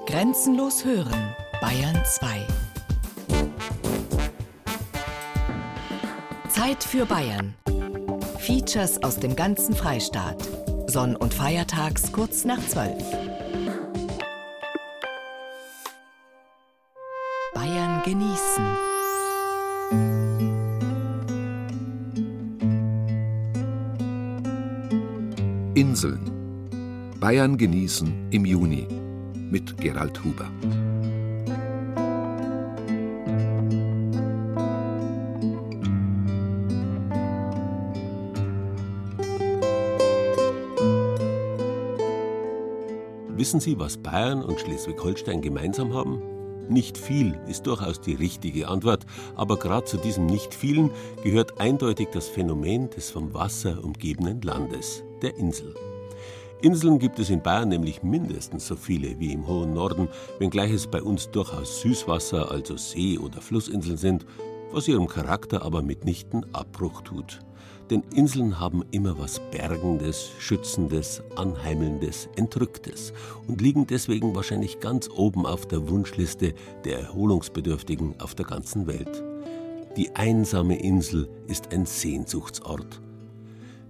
Grenzenlos hören, Bayern 2. Zeit für Bayern. Features aus dem ganzen Freistaat. Sonn- und Feiertags kurz nach 12. Bayern genießen. Inseln. Bayern genießen im Juni mit Gerald Huber. Wissen Sie, was Bayern und Schleswig-Holstein gemeinsam haben? Nicht viel ist durchaus die richtige Antwort, aber gerade zu diesem Nicht-Vielen gehört eindeutig das Phänomen des vom Wasser umgebenen Landes, der Insel. Inseln gibt es in Bayern nämlich mindestens so viele wie im hohen Norden, wenngleich es bei uns durchaus Süßwasser, also See- oder Flussinseln sind, was ihrem Charakter aber mitnichten Abbruch tut. Denn Inseln haben immer was Bergendes, Schützendes, Anheimelndes, Entrücktes und liegen deswegen wahrscheinlich ganz oben auf der Wunschliste der Erholungsbedürftigen auf der ganzen Welt. Die einsame Insel ist ein Sehnsuchtsort.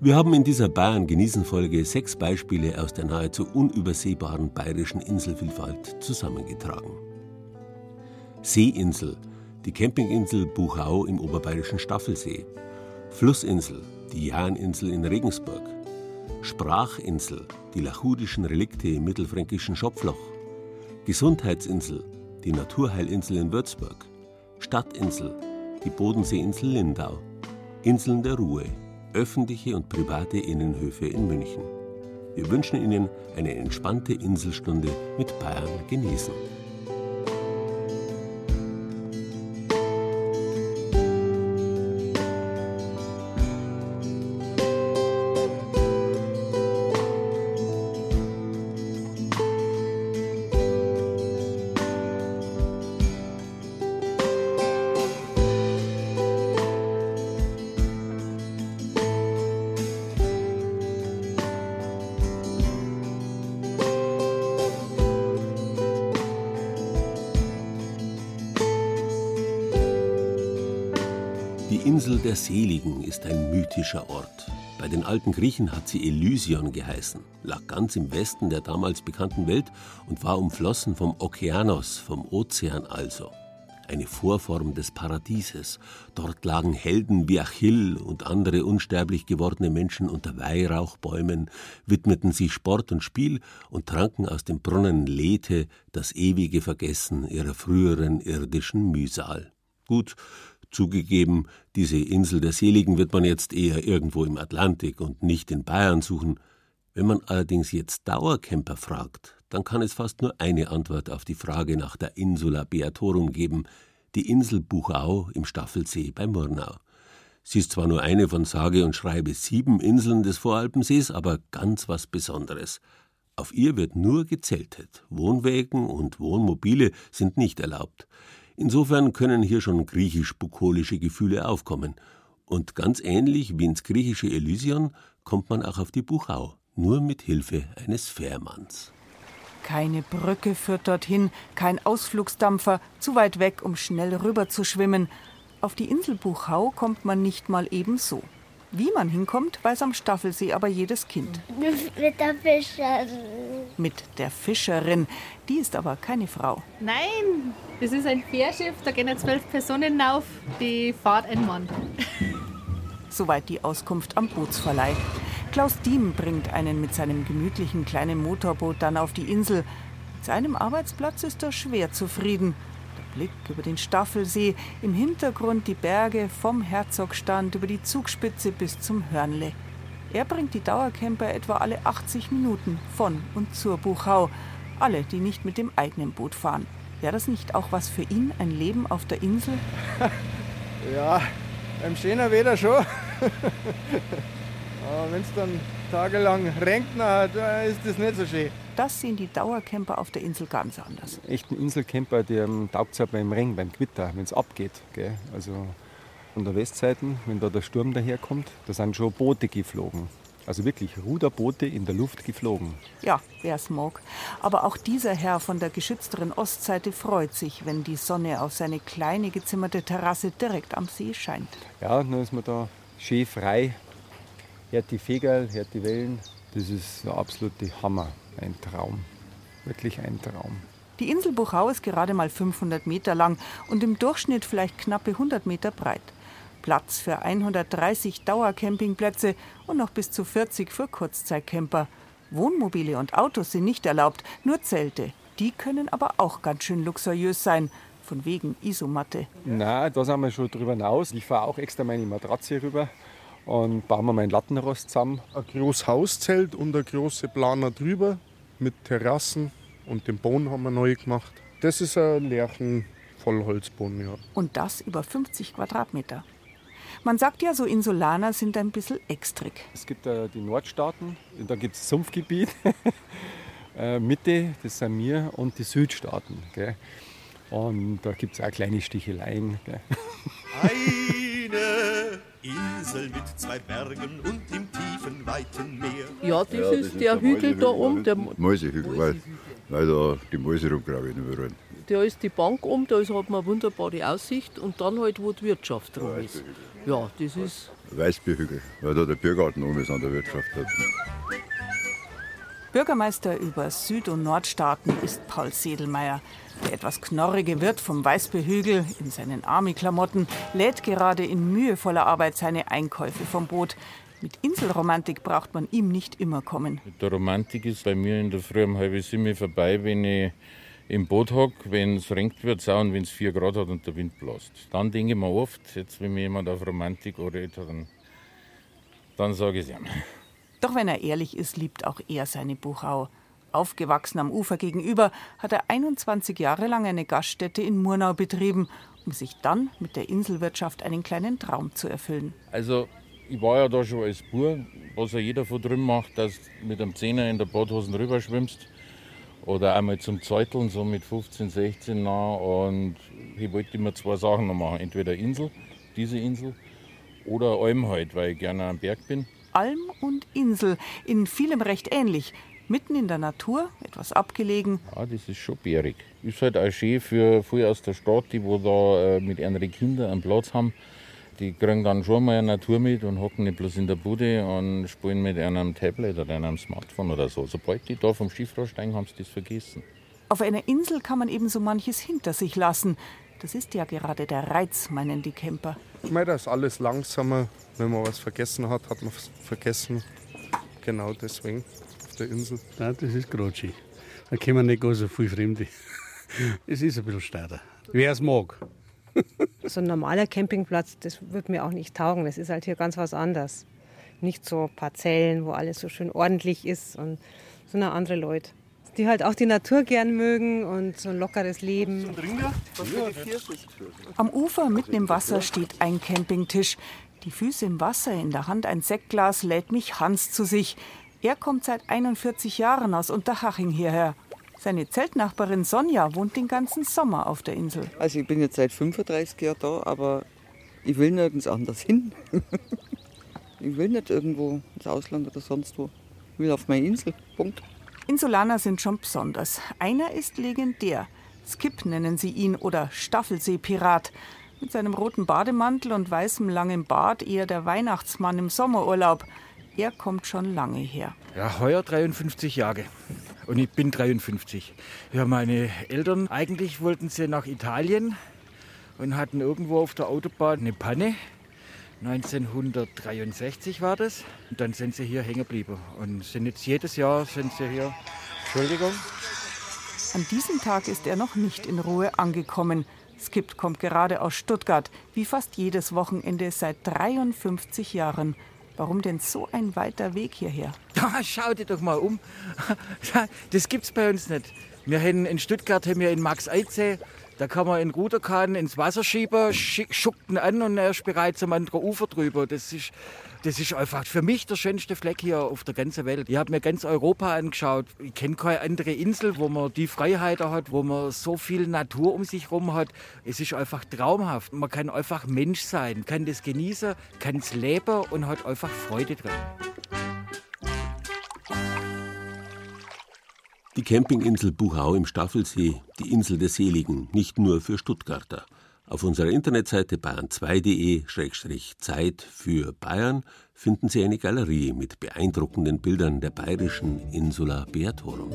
Wir haben in dieser Bayern-Genießen-Folge sechs Beispiele aus der nahezu unübersehbaren bayerischen Inselvielfalt zusammengetragen. Seeinsel, die Campinginsel Buchau im oberbayerischen Staffelsee. Flussinsel, die Jahninsel in Regensburg. Sprachinsel, die lachudischen Relikte im mittelfränkischen Schopfloch. Gesundheitsinsel, die Naturheilinsel in Würzburg. Stadtinsel, die Bodenseeinsel Lindau. Inseln der Ruhe, öffentliche und private Innenhöfe in München. Wir wünschen Ihnen eine entspannte Inselstunde mit Bayern genießen. Mythischer Ort. Bei den alten Griechen hat sie Elysion geheißen, lag ganz im Westen der damals bekannten Welt und war umflossen vom Okeanos, vom Ozean also. Eine Vorform des Paradieses. Dort lagen Helden wie Achill und andere unsterblich gewordene Menschen unter Weihrauchbäumen, widmeten sich Sport und Spiel und tranken aus dem Brunnen Lethe, das ewige Vergessen ihrer früheren irdischen Mühsal. Gut, Zugegeben, diese Insel der Seligen wird man jetzt eher irgendwo im Atlantik und nicht in Bayern suchen. Wenn man allerdings jetzt Dauercamper fragt, dann kann es fast nur eine Antwort auf die Frage nach der Insula Beatorum geben, die Insel Buchau im Staffelsee bei Murnau. Sie ist zwar nur eine von sage und schreibe sieben Inseln des Voralpensees, aber ganz was Besonderes. Auf ihr wird nur gezeltet. Wohnwägen und Wohnmobile sind nicht erlaubt. Insofern können hier schon griechisch-bukolische Gefühle aufkommen. Und ganz ähnlich wie ins griechische Elysion kommt man auch auf die Buchau, nur mit Hilfe eines Fährmanns. Keine Brücke führt dorthin, kein Ausflugsdampfer, zu weit weg, um schnell rüber zu schwimmen. Auf die Insel Buchau kommt man nicht mal ebenso. Wie man hinkommt, weiß am Staffelsee aber jedes Kind. Mit der Fischerin. Mit der Fischerin. Die ist aber keine Frau. Nein, das ist ein Fährschiff, da gehen zwölf Personen auf, die fahrt ein Mann. Soweit die Auskunft am Bootsverleih. Klaus Diem bringt einen mit seinem gemütlichen kleinen Motorboot dann auf die Insel. Mit seinem Arbeitsplatz ist er schwer zufrieden. Blick über den Staffelsee, im Hintergrund die Berge vom Herzogstand über die Zugspitze bis zum Hörnle. Er bringt die Dauercamper etwa alle 80 Minuten von und zur Buchau. Alle, die nicht mit dem eigenen Boot fahren. Wäre das nicht auch was für ihn, ein Leben auf der Insel? Ja, beim schönen Wetter schon. Aber wenn es dann tagelang regnet, ist das nicht so schön. Das sehen die Dauercamper auf der Insel ganz anders. Echten Inselcamper, ähm, taugt es halt beim Regen, beim Gewitter, wenn es abgeht. Gell? Also von der Westseite, wenn da der Sturm daherkommt, da sind schon Boote geflogen. Also wirklich Ruderboote in der Luft geflogen. Ja, wer's mag. Aber auch dieser Herr von der geschützteren Ostseite freut sich, wenn die Sonne auf seine kleine gezimmerte Terrasse direkt am See scheint. Ja, dann ist man da schön frei, hört die Vögel, hört die Wellen. Das ist der absolute Hammer, ein Traum. Wirklich ein Traum. Die Insel Buchau ist gerade mal 500 Meter lang und im Durchschnitt vielleicht knappe 100 Meter breit. Platz für 130 Dauercampingplätze und noch bis zu 40 für Kurzzeitcamper. Wohnmobile und Autos sind nicht erlaubt, nur Zelte. Die können aber auch ganz schön luxuriös sein. Von wegen Isomatte. Na, da sind wir schon drüber hinaus. Ich fahre auch extra meine Matratze rüber und baue mir mein Lattenrost zusammen. Ein großes Hauszelt und eine große Planer drüber mit Terrassen und den Boden haben wir neu gemacht. Das ist ein Lärchen Vollholzboden, ja. Und das über 50 Quadratmeter. Man sagt ja, so Insulaner sind ein bisschen extrig. Es gibt äh, die Nordstaaten, da gibt es Sumpfgebiet. äh, Mitte, das sind wir, und die Südstaaten. Gell? Und da gibt es auch kleine Sticheleien. Gell? Insel mit zwei Bergen und im tiefen, weiten Meer. Ja, das, ja, das ist, der, der Hügel da oben. Der Mäusehügel, weil, weil da die Mäuse rumgraben überall. Da ist die Bank um, da hat man eine wunderbare Aussicht und dann halt, wo die Wirtschaft drum ist. Ja, das ist. Weißbierhügel, weil da der Biergarten oben ist an der Wirtschaft. Hat. Bürgermeister über Süd- und Nordstaaten ist Paul Sedelmeier. Der etwas knorrige Wirt vom Weißbierhügel in seinen Army-Klamotten lädt gerade in mühevoller Arbeit seine Einkäufe vom Boot. Mit Inselromantik braucht man ihm nicht immer kommen. Mit der Romantik ist bei mir in der Früh um halb sieben vorbei, wenn ich im Boot hocke, wenn es regnet wird, und wenn es vier Grad hat und der Wind bläst. Dann denke ich mir oft, jetzt wenn mir jemand auf Romantik redet, dann, dann sage ich es ihm. Doch wenn er ehrlich ist, liebt auch er seine Buchau. Aufgewachsen am Ufer gegenüber, hat er 21 Jahre lang eine Gaststätte in Murnau betrieben, um sich dann mit der Inselwirtschaft einen kleinen Traum zu erfüllen. Also, ich war ja da schon als Bur, was ja jeder von drüben macht, dass du mit einem Zehner in der Badhosen rüberschwimmst oder einmal zum Zeuteln, so mit 15, 16 nah. Und ich wollte immer zwei Sachen noch machen. Entweder Insel, diese Insel, oder Alm halt, weil ich gerne am Berg bin. Alm und Insel, in vielem recht ähnlich. Mitten in der Natur, etwas abgelegen. Ja, das ist schon bärig. Ist halt auch schön für viele aus der Stadt, die wo da äh, mit ihren Kindern einen Platz haben. Die kriegen dann schon mal eine Natur mit und hocken nicht bloß in der Bude und spielen mit einem Tablet oder einem Smartphone oder so. Sobald die da vom Schiff steigen, haben sie das vergessen. Auf einer Insel kann man eben so manches hinter sich lassen. Das ist ja gerade der Reiz, meinen die Camper. Ich meine, da ist alles langsamer. Wenn man was vergessen hat, hat man es vergessen. Genau deswegen auf der Insel. Ja, das ist Grotschi. Da kommen nicht so viele Fremde. Es ist ein bisschen steiler. Wer es mag. so ein normaler Campingplatz, das wird mir auch nicht taugen. Das ist halt hier ganz was anderes. Nicht so Parzellen, wo alles so schön ordentlich ist und sondern andere Leute die halt auch die Natur gern mögen und so ein lockeres Leben. Am Ufer mitten im Wasser steht ein Campingtisch. Die Füße im Wasser, in der Hand ein Sektglas, lädt mich Hans zu sich. Er kommt seit 41 Jahren aus Unterhaching hierher. Seine Zeltnachbarin Sonja wohnt den ganzen Sommer auf der Insel. Also ich bin jetzt seit 35 Jahren da, aber ich will nirgends anders hin. ich will nicht irgendwo ins Ausland oder sonst wo. Ich will auf meine Insel. Punkt. Insulaner sind schon besonders. Einer ist legendär. Skip nennen sie ihn oder Staffelseepirat. Mit seinem roten Bademantel und weißem langem Bart eher der Weihnachtsmann im Sommerurlaub. Er kommt schon lange her. Ja, heuer 53 Jahre. Und ich bin 53. Ja, meine Eltern, eigentlich wollten sie nach Italien und hatten irgendwo auf der Autobahn eine Panne. 1963 war das. Und dann sind sie hier hängen geblieben. Und sind jetzt jedes Jahr sind sie hier. Entschuldigung. An diesem Tag ist er noch nicht in Ruhe angekommen. Skip kommt gerade aus Stuttgart, wie fast jedes Wochenende seit 53 Jahren. Warum denn so ein weiter Weg hierher? Ja, schau dir doch mal um. Das gibt's bei uns nicht. Wir haben in Stuttgart haben wir in Max Eize da kann man in Ruderkahn ins Wasser schieben, schuckt ihn an und er ist bereit zum anderen Ufer drüber. Das ist, das ist einfach für mich der schönste Fleck hier auf der ganzen Welt. Ich habe mir ganz Europa angeschaut. Ich kenne keine andere Insel, wo man die Freiheit hat, wo man so viel Natur um sich herum hat. Es ist einfach traumhaft. Man kann einfach Mensch sein, kann das genießen, kann es leben und hat einfach Freude drin. Die Campinginsel Buchau im Staffelsee, die Insel der Seligen, nicht nur für Stuttgarter. Auf unserer Internetseite bayern2.de-Zeit für Bayern finden Sie eine Galerie mit beeindruckenden Bildern der bayerischen Insula Beatorum.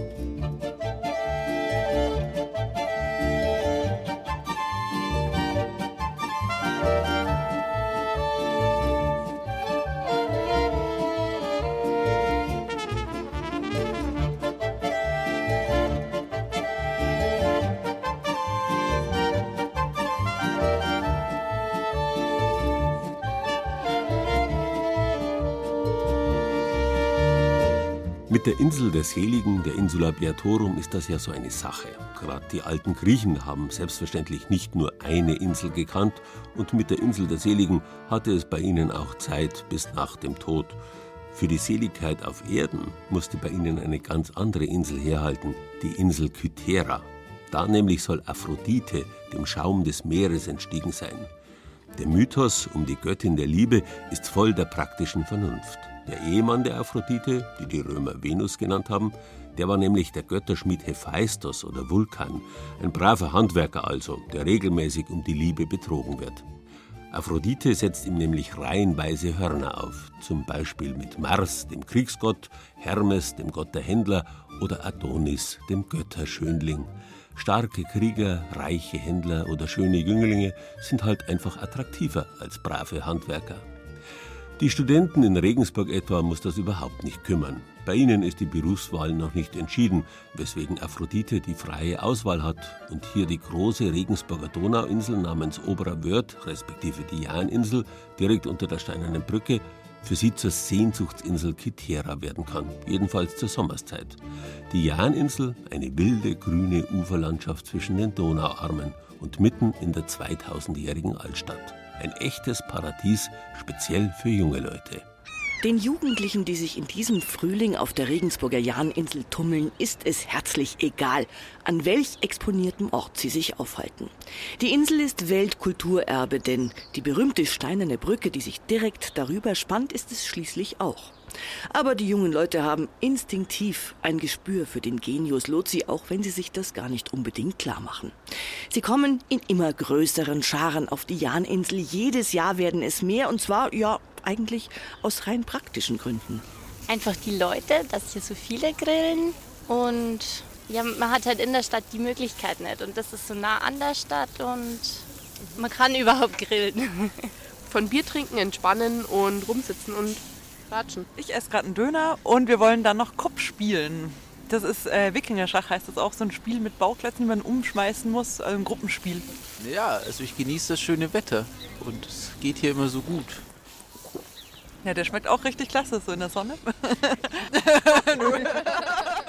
Mit der Insel der Seligen, der Insula Beatorum, ist das ja so eine Sache. Gerade die alten Griechen haben selbstverständlich nicht nur eine Insel gekannt und mit der Insel der Seligen hatte es bei ihnen auch Zeit bis nach dem Tod. Für die Seligkeit auf Erden musste bei ihnen eine ganz andere Insel herhalten, die Insel Kythera. Da nämlich soll Aphrodite dem Schaum des Meeres entstiegen sein. Der Mythos um die Göttin der Liebe ist voll der praktischen Vernunft. Der Ehemann der Aphrodite, die die Römer Venus genannt haben, der war nämlich der Götterschmied Hephaistos oder Vulkan, ein braver Handwerker also, der regelmäßig um die Liebe betrogen wird. Aphrodite setzt ihm nämlich reihenweise Hörner auf, zum Beispiel mit Mars, dem Kriegsgott, Hermes, dem Gott der Händler oder Adonis, dem Götterschönling. Starke Krieger, reiche Händler oder schöne Jünglinge sind halt einfach attraktiver als brave Handwerker. Die Studenten in Regensburg etwa muss das überhaupt nicht kümmern. Bei ihnen ist die Berufswahl noch nicht entschieden, weswegen Aphrodite die freie Auswahl hat und hier die große Regensburger Donauinsel namens Oberer Wörth, respektive die Jahninsel, direkt unter der Steinernen Brücke, für sie zur Sehnsuchtsinsel Kitera werden kann, jedenfalls zur Sommerszeit. Die Jahninsel, eine wilde grüne Uferlandschaft zwischen den Donauarmen und mitten in der 2000-jährigen Altstadt. Ein echtes Paradies, speziell für junge Leute. Den Jugendlichen, die sich in diesem Frühling auf der Regensburger Jahninsel tummeln, ist es herzlich egal, an welch exponiertem Ort sie sich aufhalten. Die Insel ist Weltkulturerbe, denn die berühmte steinerne Brücke, die sich direkt darüber spannt, ist es schließlich auch. Aber die jungen Leute haben instinktiv ein Gespür für den Genius Lozi, auch wenn sie sich das gar nicht unbedingt klar machen. Sie kommen in immer größeren Scharen auf die Jahninsel. Jedes Jahr werden es mehr und zwar, ja, eigentlich aus rein praktischen Gründen. Einfach die Leute, dass hier so viele grillen und ja, man hat halt in der Stadt die Möglichkeit nicht und das ist so nah an der Stadt und man kann überhaupt grillen. Von Bier trinken, entspannen und rumsitzen und ratschen. Ich esse gerade einen Döner und wir wollen dann noch Kopf spielen. Das ist äh, Wikingerschach, heißt das auch, so ein Spiel mit Bauklötzen, die man umschmeißen muss, also ein Gruppenspiel. Ja, also ich genieße das schöne Wetter und es geht hier immer so gut. Ja, der schmeckt auch richtig klasse, so in der Sonne.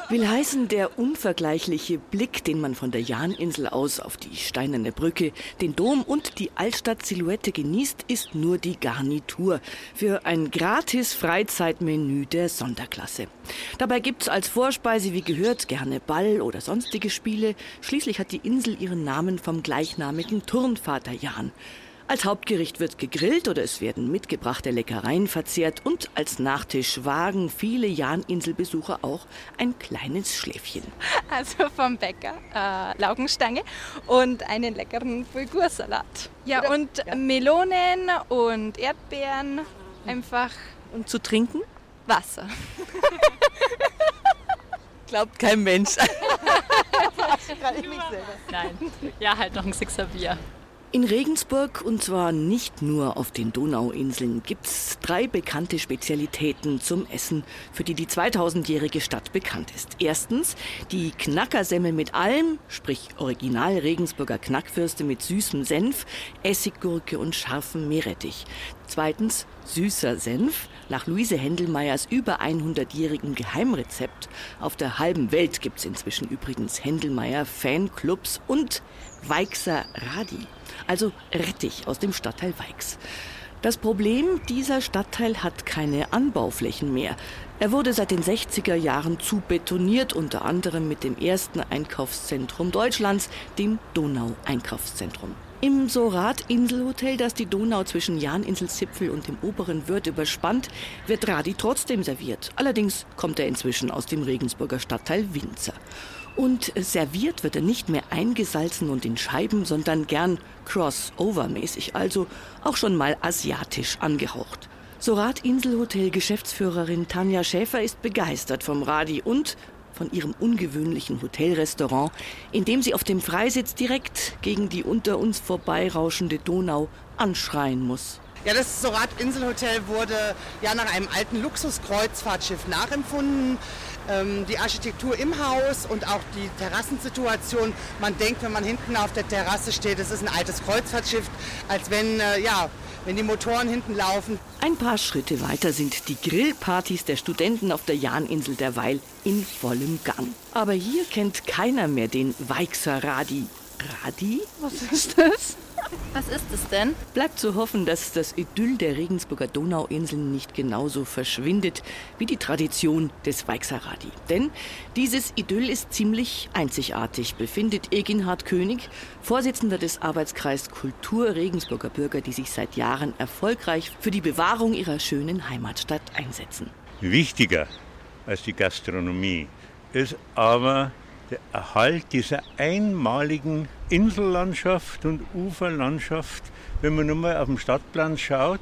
Will heißen, der unvergleichliche Blick, den man von der Jahninsel aus auf die steinerne Brücke, den Dom und die Altstadt-Silhouette genießt, ist nur die Garnitur für ein gratis Freizeitmenü der Sonderklasse. Dabei gibt's als Vorspeise, wie gehört, gerne Ball oder sonstige Spiele. Schließlich hat die Insel ihren Namen vom gleichnamigen Turnvater Jan. Als Hauptgericht wird gegrillt oder es werden mitgebrachte Leckereien verzehrt und als Nachtisch wagen viele Jahninselbesucher auch ein kleines Schläfchen. Also vom Bäcker äh, Laugenstange und einen leckeren Bulgursalat. Ja, oder? und ja. Melonen und Erdbeeren einfach. Und zu trinken? Wasser. Glaubt kein Mensch. Nein, ja, halt noch ein Sixer Bier. In Regensburg, und zwar nicht nur auf den Donauinseln, gibt's drei bekannte Spezialitäten zum Essen, für die die 2000-jährige Stadt bekannt ist. Erstens die Knackersemmel mit Alm, sprich Original Regensburger Knackfürste mit süßem Senf, Essiggurke und scharfem Meerrettich. Zweitens süßer Senf, nach Luise Händelmeyers über 100-jährigem Geheimrezept. Auf der halben Welt gibt's inzwischen übrigens Händelmeyer Fanclubs und Weixer Radi also Rettich aus dem Stadtteil Weix. Das Problem, dieser Stadtteil hat keine Anbauflächen mehr. Er wurde seit den 60er Jahren zu betoniert, unter anderem mit dem ersten Einkaufszentrum Deutschlands, dem Donau-Einkaufszentrum. Im Sorat-Inselhotel, das die Donau zwischen Jahninselzipfel und dem oberen Würth überspannt, wird Radi trotzdem serviert. Allerdings kommt er inzwischen aus dem Regensburger Stadtteil Winzer. Und serviert wird er nicht mehr eingesalzen und in Scheiben, sondern gern crossover-mäßig, also auch schon mal asiatisch angehaucht. Sorat Inselhotel Geschäftsführerin Tanja Schäfer ist begeistert vom Radi und von ihrem ungewöhnlichen Hotelrestaurant, in dem sie auf dem Freisitz direkt gegen die unter uns vorbeirauschende Donau anschreien muss. Ja, das Sorat Inselhotel wurde ja nach einem alten Luxuskreuzfahrtschiff nachempfunden. Ähm, die Architektur im Haus und auch die Terrassensituation. Man denkt, wenn man hinten auf der Terrasse steht, es ist ein altes Kreuzfahrtschiff, als wenn äh, ja wenn die Motoren hinten laufen. Ein paar Schritte weiter sind die Grillpartys der Studenten auf der Jahninsel derweil in vollem Gang. Aber hier kennt keiner mehr den Weixer Radi. Radi? Was ist das? Was ist es denn? Bleibt zu hoffen, dass das Idyll der Regensburger Donauinseln nicht genauso verschwindet wie die Tradition des Weixerradi. Denn dieses Idyll ist ziemlich einzigartig, befindet Eginhard König, Vorsitzender des Arbeitskreis Kultur Regensburger Bürger, die sich seit Jahren erfolgreich für die Bewahrung ihrer schönen Heimatstadt einsetzen. Wichtiger als die Gastronomie ist aber der Erhalt dieser einmaligen Insellandschaft und Uferlandschaft, wenn man nur mal auf dem Stadtplan schaut,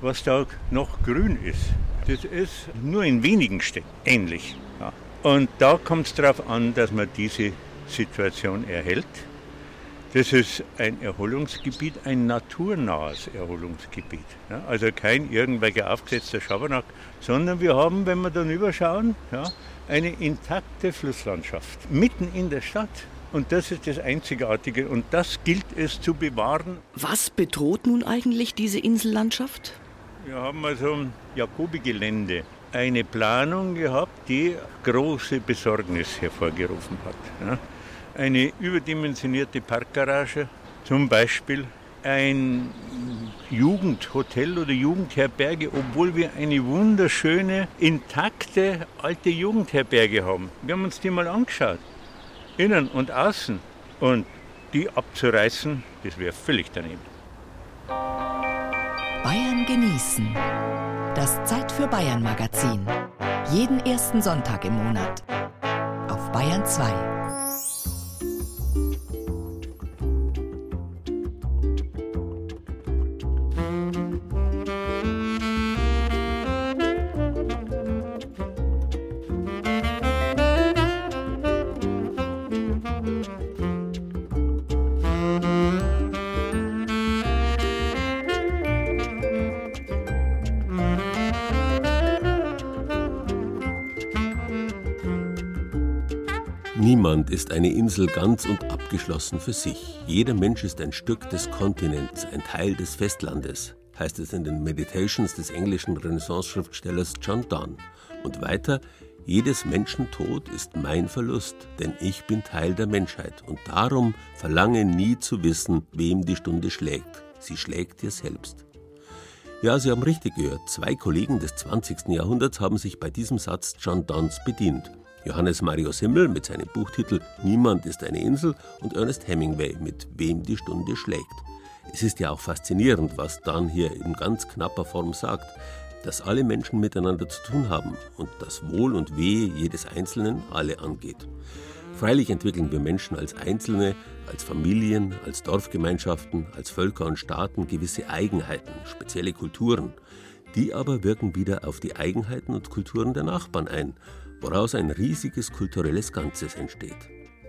was da noch grün ist. Das ist nur in wenigen Städten ähnlich. Ja. Und da kommt es darauf an, dass man diese Situation erhält. Das ist ein Erholungsgebiet, ein naturnahes Erholungsgebiet. Ja, also kein irgendwelcher aufgesetzter Schabernack, sondern wir haben, wenn wir dann überschauen, ja, eine intakte Flusslandschaft mitten in der Stadt. Und das ist das Einzigartige und das gilt es zu bewahren. Was bedroht nun eigentlich diese Insellandschaft? Wir haben also im Jakobi-Gelände eine Planung gehabt, die große Besorgnis hervorgerufen hat. Eine überdimensionierte Parkgarage zum Beispiel, ein Jugendhotel oder Jugendherberge, obwohl wir eine wunderschöne, intakte alte Jugendherberge haben. Wir haben uns die mal angeschaut, innen und außen. Und die abzureißen, das wäre völlig daneben. Bayern genießen. Das Zeit für Bayern Magazin. Jeden ersten Sonntag im Monat. Auf Bayern 2. ist eine Insel ganz und abgeschlossen für sich. Jeder Mensch ist ein Stück des Kontinents, ein Teil des Festlandes, heißt es in den Meditations des englischen Renaissance-Schriftstellers John Donne. Und weiter, jedes Menschentod ist mein Verlust, denn ich bin Teil der Menschheit und darum verlange nie zu wissen, wem die Stunde schlägt. Sie schlägt dir selbst. Ja, Sie haben richtig gehört. Zwei Kollegen des 20. Jahrhunderts haben sich bei diesem Satz John Donnes bedient. Johannes Mario Simmel mit seinem Buchtitel Niemand ist eine Insel und Ernest Hemingway mit Wem die Stunde schlägt. Es ist ja auch faszinierend, was Dan hier in ganz knapper Form sagt, dass alle Menschen miteinander zu tun haben und das Wohl und Wehe jedes Einzelnen alle angeht. Freilich entwickeln wir Menschen als Einzelne, als Familien, als Dorfgemeinschaften, als Völker und Staaten gewisse Eigenheiten, spezielle Kulturen. Die aber wirken wieder auf die Eigenheiten und Kulturen der Nachbarn ein woraus ein riesiges kulturelles Ganzes entsteht.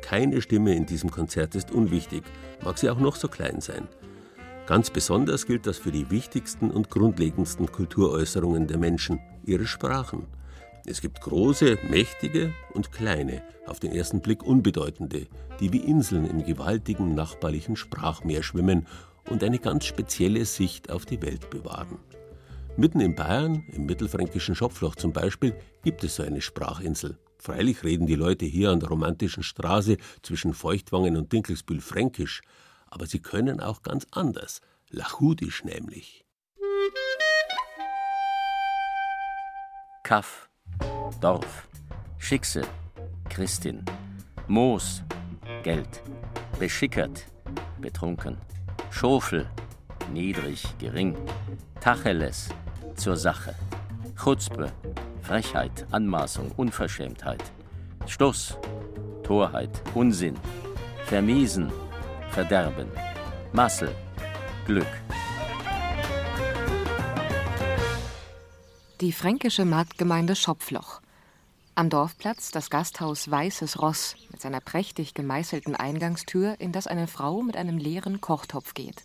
Keine Stimme in diesem Konzert ist unwichtig, mag sie auch noch so klein sein. Ganz besonders gilt das für die wichtigsten und grundlegendsten Kulturäußerungen der Menschen, ihre Sprachen. Es gibt große, mächtige und kleine, auf den ersten Blick unbedeutende, die wie Inseln im gewaltigen nachbarlichen Sprachmeer schwimmen und eine ganz spezielle Sicht auf die Welt bewahren. Mitten in Bayern, im mittelfränkischen Schopfloch zum Beispiel, gibt es so eine Sprachinsel. Freilich reden die Leute hier an der romantischen Straße zwischen Feuchtwangen und Dinkelsbühl fränkisch, aber sie können auch ganz anders, lachudisch nämlich. Kaff, Dorf, Schickse, Christin, Moos, Geld, beschickert, betrunken, Schofel, niedrig, gering. Tacheles, zur Sache. Chutzpe, Frechheit, Anmaßung, Unverschämtheit. Stuss, Torheit, Unsinn. Vermiesen, Verderben. Massel, Glück. Die fränkische Marktgemeinde Schopfloch. Am Dorfplatz das Gasthaus Weißes Ross mit seiner prächtig gemeißelten Eingangstür, in das eine Frau mit einem leeren Kochtopf geht.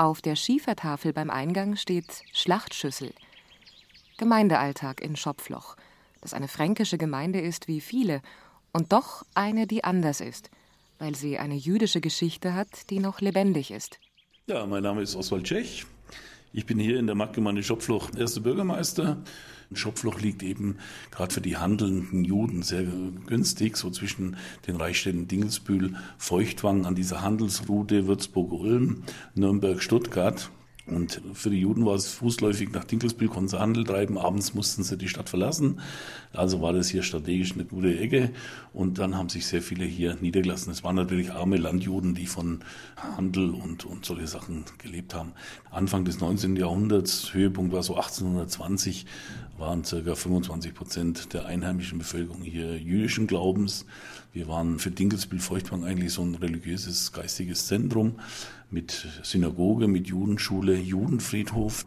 Auf der Schiefertafel beim Eingang steht Schlachtschüssel. Gemeindealltag in Schopfloch, das eine fränkische Gemeinde ist wie viele und doch eine, die anders ist, weil sie eine jüdische Geschichte hat, die noch lebendig ist. Ja, mein Name ist Oswald Tschech. Ich bin hier in der Marktgemeinde Schopfloch erster Bürgermeister. Schopfloch liegt eben gerade für die handelnden Juden sehr günstig, so zwischen den Reichsstädten Dingelsbühl, Feuchtwang an dieser Handelsroute Würzburg-Ulm, Nürnberg-Stuttgart. Und für die Juden war es fußläufig nach Dinkelsbühl, konnten sie Handel treiben, abends mussten sie die Stadt verlassen. Also war das hier strategisch eine gute Ecke. Und dann haben sich sehr viele hier niedergelassen. Es waren natürlich arme Landjuden, die von Handel und, und solche Sachen gelebt haben. Anfang des 19. Jahrhunderts, Höhepunkt war so 1820, waren circa 25 Prozent der einheimischen Bevölkerung hier jüdischen Glaubens. Wir waren für Dinkelsbühl-Feuchtwang eigentlich so ein religiöses, geistiges Zentrum mit Synagoge, mit Judenschule, Judenfriedhof.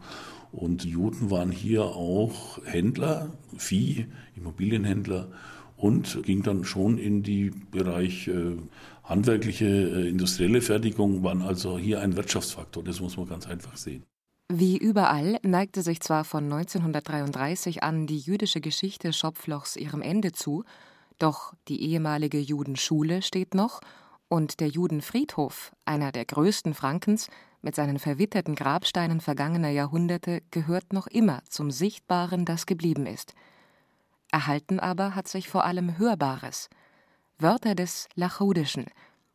Und Juden waren hier auch Händler, Vieh, Immobilienhändler und ging dann schon in die Bereich äh, handwerkliche, äh, industrielle Fertigung, waren also hier ein Wirtschaftsfaktor. Das muss man ganz einfach sehen. Wie überall neigte sich zwar von 1933 an die jüdische Geschichte Schopflochs ihrem Ende zu, doch die ehemalige Judenschule steht noch und der Judenfriedhof, einer der größten Frankens, mit seinen verwitterten Grabsteinen vergangener Jahrhunderte, gehört noch immer zum Sichtbaren, das geblieben ist. Erhalten aber hat sich vor allem Hörbares. Wörter des Lachudischen,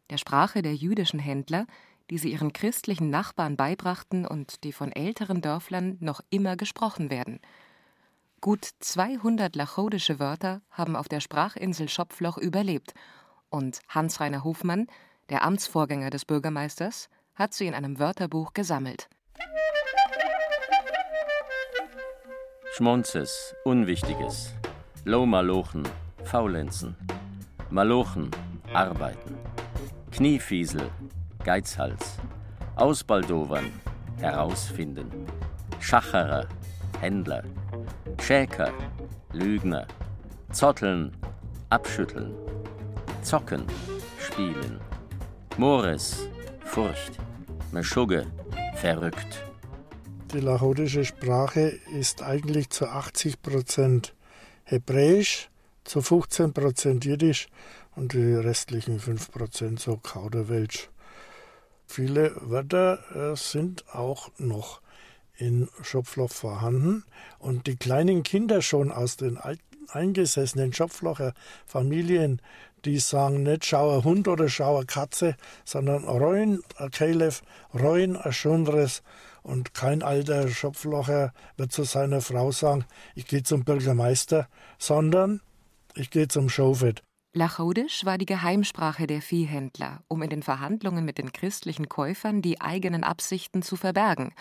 der Sprache der jüdischen Händler, die sie ihren christlichen Nachbarn beibrachten und die von älteren Dörflern noch immer gesprochen werden. Gut 200 lachodische Wörter haben auf der Sprachinsel Schopfloch überlebt und Hans-Reiner Hofmann, der Amtsvorgänger des Bürgermeisters, hat sie in einem Wörterbuch gesammelt. Schmonzes, Unwichtiges. Lohmalochen, Faulenzen. Malochen, Arbeiten. Kniefiesel, Geizhals. Ausbaldowern, Herausfinden. Schacherer, Händler. Schäker, Lügner. Zotteln, Abschütteln. Zocken, Spielen. Mores, Furcht. Meschugge, verrückt. Die lachotische Sprache ist eigentlich zu 80 Prozent Hebräisch, zu 15 Prozent Jiddisch und die restlichen 5 Prozent so Kauderwelsch. Viele Wörter äh, sind auch noch in Schopfloch vorhanden und die kleinen Kinder schon aus den eingesessenen Schopflocher Familien, die sagen nicht schauer Hund oder schauer Katze, sondern Reun a Kalef, Reun a Schundres. Und kein alter Schopflocher wird zu seiner Frau sagen, ich gehe zum Bürgermeister, sondern ich gehe zum Schofet. Lachaudisch war die Geheimsprache der Viehhändler, um in den Verhandlungen mit den christlichen Käufern die eigenen Absichten zu verbergen.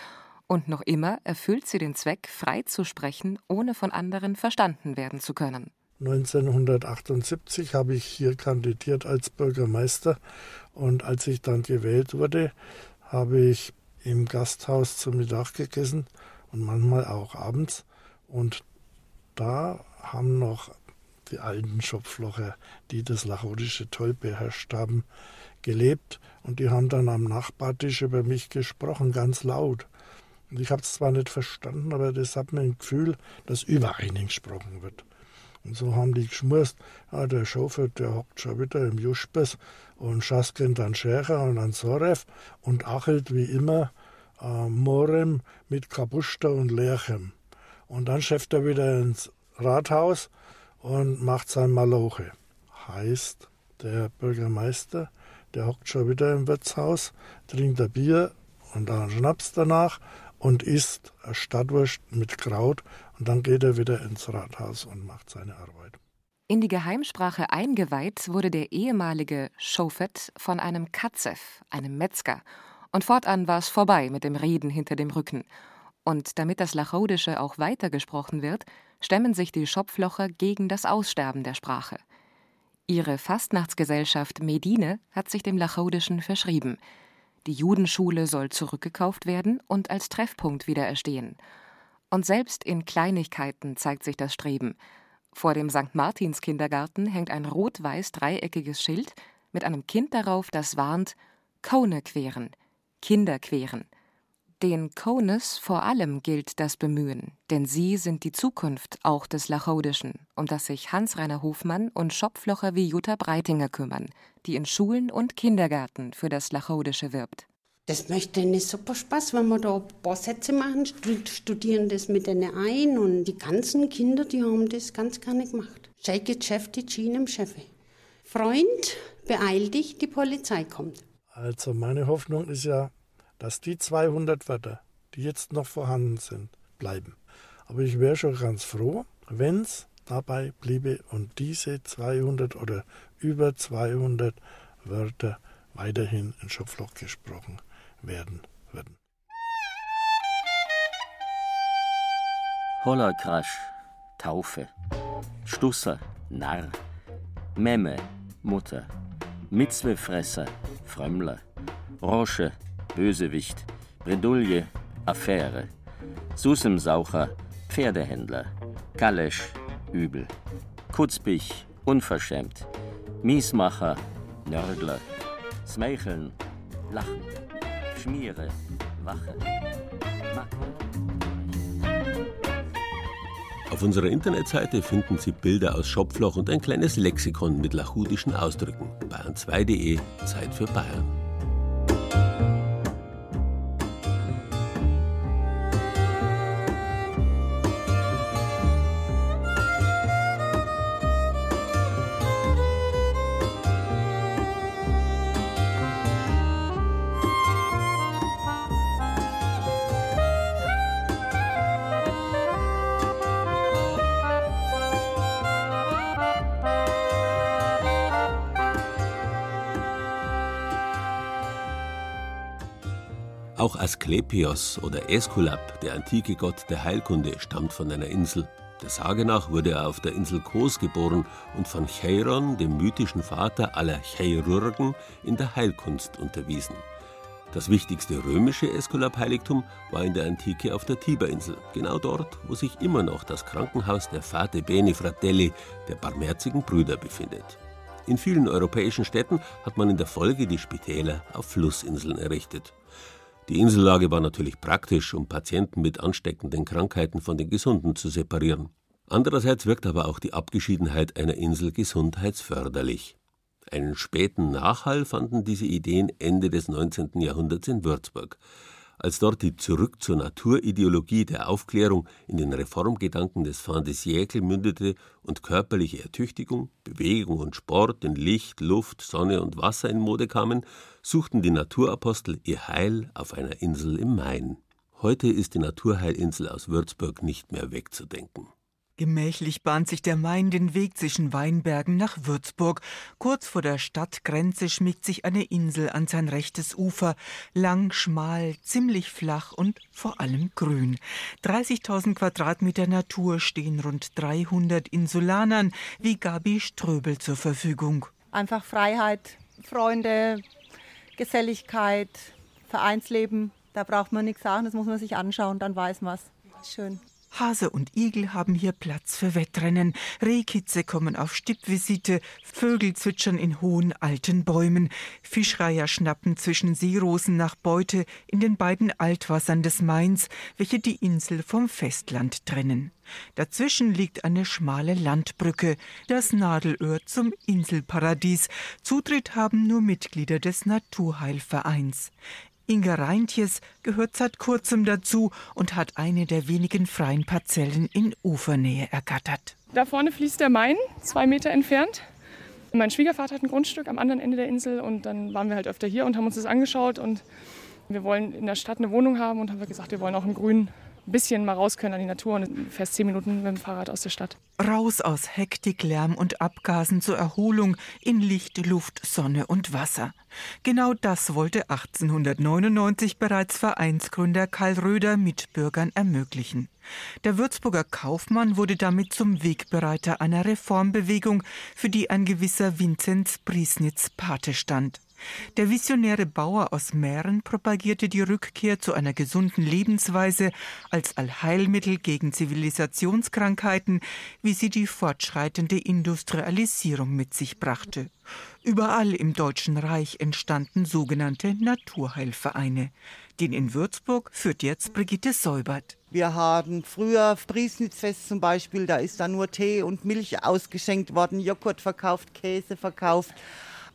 Und noch immer erfüllt sie den Zweck, frei zu sprechen, ohne von anderen verstanden werden zu können. 1978 habe ich hier kandidiert als Bürgermeister und als ich dann gewählt wurde, habe ich im Gasthaus zum Mittag gegessen und manchmal auch abends. Und da haben noch die alten Schopflocher, die das Lachotische toll beherrscht haben, gelebt und die haben dann am Nachbartisch über mich gesprochen, ganz laut. Ich habe es zwar nicht verstanden, aber das hat mir ein Gefühl, dass über einen gesprochen wird. Und so haben die geschmust, ah, der Schofer, der hockt schon wieder im Juspes und Schasken an Scherer und an Sorev und achelt wie immer äh, Morem mit Kapusta und Lerchem. Und dann schafft er wieder ins Rathaus und macht sein Maloche. Heißt, der Bürgermeister, der hockt schon wieder im Wirtshaus, trinkt ein Bier und dann Schnaps danach und isst Stadtwurst mit Kraut und dann geht er wieder ins Rathaus und macht seine Arbeit. In die Geheimsprache eingeweiht wurde der ehemalige Schofet von einem Katzef, einem Metzger, Und fortan war es vorbei mit dem Reden hinter dem Rücken. Und damit das Lachaudische auch weitergesprochen wird, stemmen sich die Schopflocher gegen das Aussterben der Sprache. Ihre Fastnachtsgesellschaft Medine hat sich dem Lachaudischen verschrieben. Die Judenschule soll zurückgekauft werden und als Treffpunkt wieder erstehen. Und selbst in Kleinigkeiten zeigt sich das Streben. Vor dem St. Martins Kindergarten hängt ein rot-weiß dreieckiges Schild mit einem Kind darauf, das warnt: Kone queren, Kinder queren. Den Kones vor allem gilt das Bemühen, denn sie sind die Zukunft auch des Lachaudischen, um das sich Hans-Reiner Hofmann und Schopflocher wie Jutta Breitinger kümmern, die in Schulen und Kindergärten für das Lachaudische wirbt. Das möchte eine super Spaß, wenn wir da ein paar Sätze machen, studieren das mit denen ein und die ganzen Kinder, die haben das ganz gerne gemacht. Scheike Geschäfte im Chefe. Freund, beeil dich, die Polizei kommt. Also meine Hoffnung ist ja, dass die 200 Wörter, die jetzt noch vorhanden sind, bleiben. Aber ich wäre schon ganz froh, wenn es dabei bliebe und diese 200 oder über 200 Wörter weiterhin in Schopfloch gesprochen werden würden. Hollerkrasch, Taufe, Stusser, Narr, Memme, Mutter, Mitzwefresser, Frömmler, Rosche, Bösewicht, Bredouille, Affäre, Susemsaucher, Pferdehändler, Kalesch, Übel, Kutzbich, Unverschämt, Miesmacher, Nördler, Smeicheln, Lachen, Schmiere, Wache, Auf unserer Internetseite finden Sie Bilder aus Schopfloch und ein kleines Lexikon mit lachudischen Ausdrücken. Bayern2.de Zeit für Bayern. Asklepios oder Äskulap, der antike Gott der Heilkunde, stammt von einer Insel. Der Sage nach wurde er auf der Insel Kos geboren und von Cheiron, dem mythischen Vater aller Chirurgen, in der Heilkunst unterwiesen. Das wichtigste römische Äskulap-Heiligtum war in der Antike auf der Tiberinsel, genau dort, wo sich immer noch das Krankenhaus der Fate Bene Fratelli, der barmherzigen Brüder, befindet. In vielen europäischen Städten hat man in der Folge die Spitäler auf Flussinseln errichtet. Die Insellage war natürlich praktisch, um Patienten mit ansteckenden Krankheiten von den Gesunden zu separieren. Andererseits wirkt aber auch die Abgeschiedenheit einer Insel gesundheitsförderlich. Einen späten Nachhall fanden diese Ideen Ende des 19. Jahrhunderts in Würzburg als dort die Zurück zur Naturideologie der Aufklärung in den Reformgedanken des Fin de siècle mündete und körperliche Ertüchtigung, Bewegung und Sport in Licht, Luft, Sonne und Wasser in Mode kamen, suchten die Naturapostel ihr Heil auf einer Insel im Main. Heute ist die Naturheilinsel aus Würzburg nicht mehr wegzudenken. Gemächlich bahnt sich der Main den Weg zwischen Weinbergen nach Würzburg. Kurz vor der Stadtgrenze schmiegt sich eine Insel an sein rechtes Ufer. Lang, schmal, ziemlich flach und vor allem grün. 30.000 Quadratmeter Natur stehen rund 300 Insulanern wie Gabi Ströbel zur Verfügung. Einfach Freiheit, Freunde, Geselligkeit, Vereinsleben. Da braucht man nichts sagen, das muss man sich anschauen, dann weiß man es. Schön. Hase und Igel haben hier Platz für Wettrennen, Rehkitze kommen auf Stippvisite, Vögel zwitschern in hohen alten Bäumen, Fischreiher schnappen zwischen Seerosen nach Beute in den beiden Altwassern des Mains, welche die Insel vom Festland trennen. Dazwischen liegt eine schmale Landbrücke, das Nadelöhr zum Inselparadies. Zutritt haben nur Mitglieder des Naturheilvereins. Inga Reintjes gehört seit kurzem dazu und hat eine der wenigen freien Parzellen in Ufernähe ergattert. Da vorne fließt der Main, zwei Meter entfernt. Mein Schwiegervater hat ein Grundstück am anderen Ende der Insel und dann waren wir halt öfter hier und haben uns das angeschaut und wir wollen in der Stadt eine Wohnung haben und haben gesagt, wir wollen auch einen grünen ein bisschen mal raus können an die Natur und fährst zehn Minuten mit dem Fahrrad aus der Stadt. Raus aus Hektik, Lärm und Abgasen zur Erholung in Licht, Luft, Sonne und Wasser. Genau das wollte 1899 bereits Vereinsgründer Karl Röder Mitbürgern ermöglichen. Der Würzburger Kaufmann wurde damit zum Wegbereiter einer Reformbewegung, für die ein gewisser Vinzenz Priesnitz Pate stand. Der visionäre Bauer aus Mähren propagierte die Rückkehr zu einer gesunden Lebensweise als Allheilmittel gegen Zivilisationskrankheiten, wie sie die fortschreitende Industrialisierung mit sich brachte. Überall im Deutschen Reich entstanden sogenannte Naturheilvereine. Den in Würzburg führt jetzt Brigitte Säubert. Wir haben früher Priesnitzfest zum Beispiel, da ist dann nur Tee und Milch ausgeschenkt worden, Joghurt verkauft, Käse verkauft.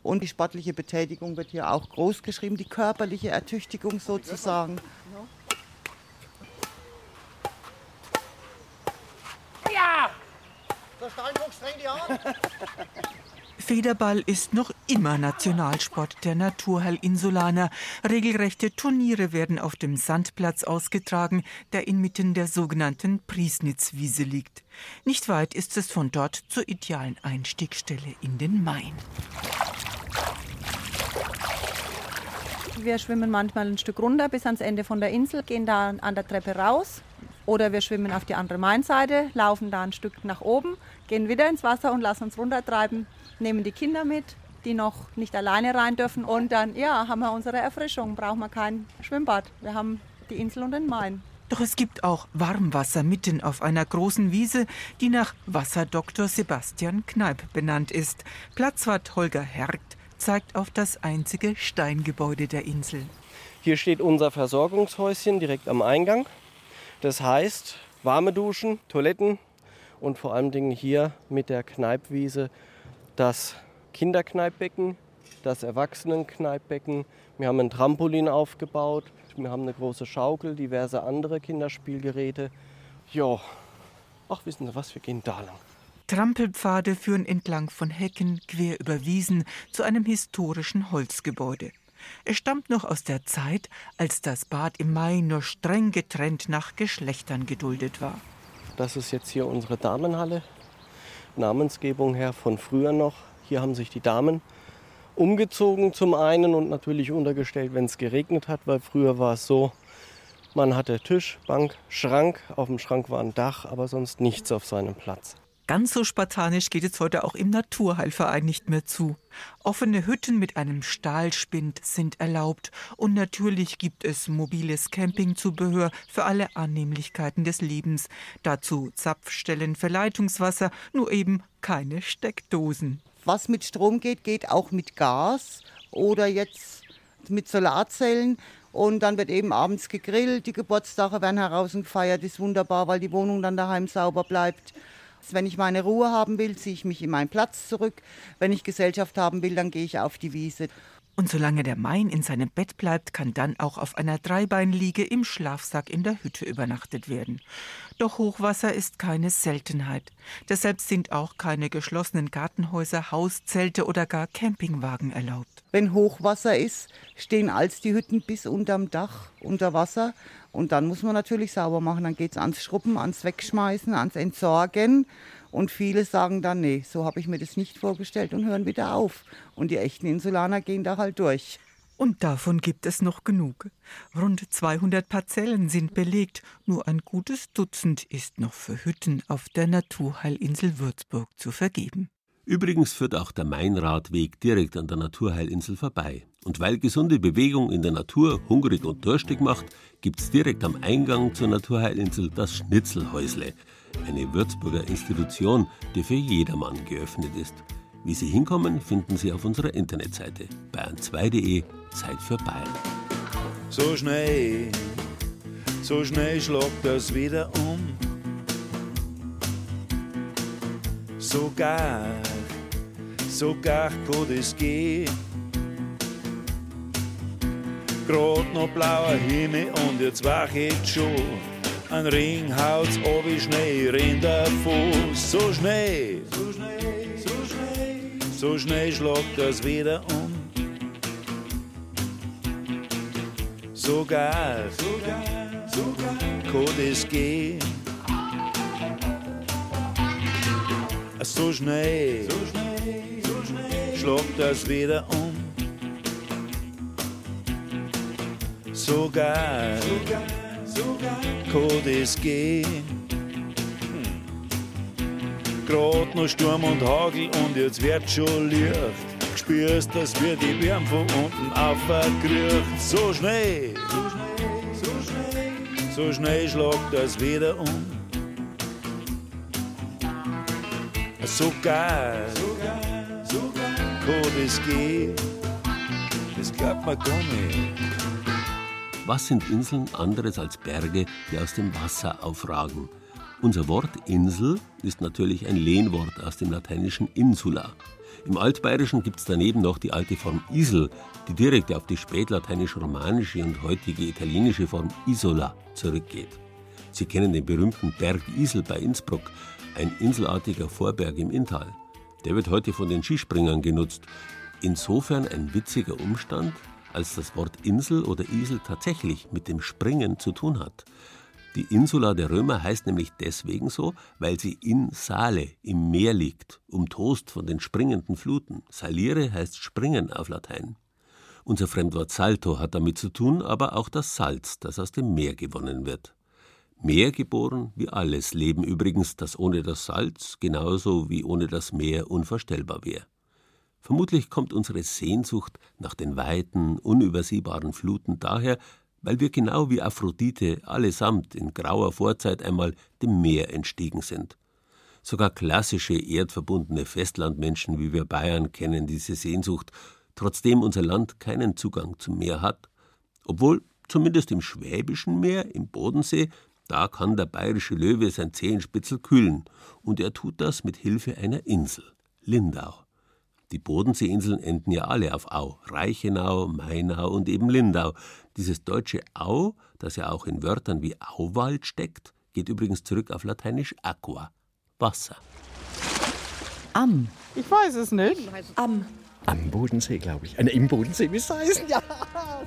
Und die sportliche Betätigung wird hier auch groß geschrieben, die körperliche Ertüchtigung sozusagen. Ja! Der Steinfuchs drängt die an. Federball ist noch immer Nationalsport der Naturheil-Insulaner. Regelrechte Turniere werden auf dem Sandplatz ausgetragen, der inmitten der sogenannten Priesnitzwiese liegt. Nicht weit ist es von dort zur idealen Einstiegsstelle in den Main. Wir schwimmen manchmal ein Stück runter bis ans Ende von der Insel, gehen da an der Treppe raus. Oder wir schwimmen auf die andere Mainseite, laufen da ein Stück nach oben, gehen wieder ins Wasser und lassen uns runtertreiben, nehmen die Kinder mit, die noch nicht alleine rein dürfen. Und dann ja, haben wir unsere Erfrischung, brauchen wir kein Schwimmbad. Wir haben die Insel und den Main. Doch es gibt auch Warmwasser mitten auf einer großen Wiese, die nach Wasserdoktor Sebastian Kneip benannt ist. Platzwart Holger Hergt zeigt auf das einzige Steingebäude der Insel. Hier steht unser Versorgungshäuschen direkt am Eingang. Das heißt, warme Duschen, Toiletten und vor allen Dingen hier mit der Kneipwiese das Kinderkneipbecken, das Erwachsenenkneipbecken. Wir haben ein Trampolin aufgebaut, wir haben eine große Schaukel, diverse andere Kinderspielgeräte. Ja, ach wissen Sie was, wir gehen da lang. Trampelpfade führen entlang von Hecken quer über Wiesen zu einem historischen Holzgebäude. Es stammt noch aus der Zeit, als das Bad im Mai nur streng getrennt nach Geschlechtern geduldet war. Das ist jetzt hier unsere Damenhalle. Namensgebung her von früher noch. Hier haben sich die Damen umgezogen zum einen und natürlich untergestellt, wenn es geregnet hat, weil früher war es so, man hatte Tisch, Bank, Schrank. Auf dem Schrank war ein Dach, aber sonst nichts auf seinem Platz. Ganz so spartanisch geht es heute auch im Naturheilverein nicht mehr zu. Offene Hütten mit einem Stahlspind sind erlaubt und natürlich gibt es mobiles Campingzubehör für alle Annehmlichkeiten des Lebens. Dazu Zapfstellen für Leitungswasser, nur eben keine Steckdosen. Was mit Strom geht, geht auch mit Gas oder jetzt mit Solarzellen. Und dann wird eben abends gegrillt, die Geburtstage werden herausgefeiert, ist wunderbar, weil die Wohnung dann daheim sauber bleibt. Wenn ich meine Ruhe haben will, ziehe ich mich in meinen Platz zurück. Wenn ich Gesellschaft haben will, dann gehe ich auf die Wiese. Und solange der Main in seinem Bett bleibt, kann dann auch auf einer Dreibeinliege im Schlafsack in der Hütte übernachtet werden. Doch Hochwasser ist keine Seltenheit. Deshalb sind auch keine geschlossenen Gartenhäuser, Hauszelte oder gar Campingwagen erlaubt. Wenn Hochwasser ist, stehen als die Hütten bis unterm Dach unter Wasser. Und dann muss man natürlich sauber machen. Dann geht es ans Schruppen, ans Wegschmeißen, ans Entsorgen. Und viele sagen dann, nee, so habe ich mir das nicht vorgestellt und hören wieder auf. Und die echten Insulaner gehen da halt durch. Und davon gibt es noch genug. Rund 200 Parzellen sind belegt, nur ein gutes Dutzend ist noch für Hütten auf der Naturheilinsel Würzburg zu vergeben. Übrigens führt auch der Mainradweg direkt an der Naturheilinsel vorbei. Und weil gesunde Bewegung in der Natur hungrig und durstig macht, gibt's direkt am Eingang zur Naturheilinsel das Schnitzelhäusle, eine Würzburger Institution, die für jedermann geöffnet ist. Wie Sie hinkommen, finden Sie auf unserer Internetseite bayern2.de Zeit für Bayern. So schnell, so schnell schlagt das wieder um. So gar, so gar kann das gehen. Grad noch blauer Himmel und jetzt wach ich schon ein Ringhaus, oh wie schnell rennt der Fuß, so schnell, so schnell, so schnell, so schnell schlagt das wieder um. So geil, so geil, kann das gehen. So schnell, schlagt das wieder um. So geil, kann das gehen. Grad noch Sturm und Hagel und jetzt wird schon Licht. Spürst, dass wir die Wärme von unten aufgerührt. So schnell, so schnell schlagt das wieder um. So geil, kann das Was sind Inseln anderes als Berge, die aus dem Wasser aufragen? Unser Wort Insel ist natürlich ein Lehnwort aus dem lateinischen insula. Im Altbayerischen gibt es daneben noch die alte Form Isel, die direkt auf die spätlateinisch-romanische und heutige italienische Form Isola zurückgeht. Sie kennen den berühmten Berg Isel bei Innsbruck, ein inselartiger Vorberg im Inntal. Der wird heute von den Skispringern genutzt. Insofern ein witziger Umstand, als das Wort Insel oder Isel tatsächlich mit dem Springen zu tun hat. Die Insula der Römer heißt nämlich deswegen so, weil sie in Sale im Meer liegt, umtost von den springenden Fluten. Salire heißt springen auf Latein. Unser Fremdwort Salto hat damit zu tun, aber auch das Salz, das aus dem Meer gewonnen wird. Meer geboren wie alles Leben übrigens, das ohne das Salz genauso wie ohne das Meer unvorstellbar wäre. Vermutlich kommt unsere Sehnsucht nach den weiten, unübersehbaren Fluten daher, weil wir genau wie Aphrodite allesamt in grauer Vorzeit einmal dem Meer entstiegen sind. Sogar klassische erdverbundene Festlandmenschen wie wir Bayern kennen diese Sehnsucht, trotzdem unser Land keinen Zugang zum Meer hat. Obwohl zumindest im Schwäbischen Meer, im Bodensee, da kann der bayerische Löwe sein Zehenspitzel kühlen, und er tut das mit Hilfe einer Insel, Lindau. Die Bodenseeinseln enden ja alle auf Au. Reichenau, Mainau und eben Lindau. Dieses deutsche Au, das ja auch in Wörtern wie Auwald steckt, geht übrigens zurück auf Lateinisch aqua, Wasser. Am. Ich weiß es nicht. Am. Am Bodensee, glaube ich. Äh, Im Bodensee, wie es heißen, ja.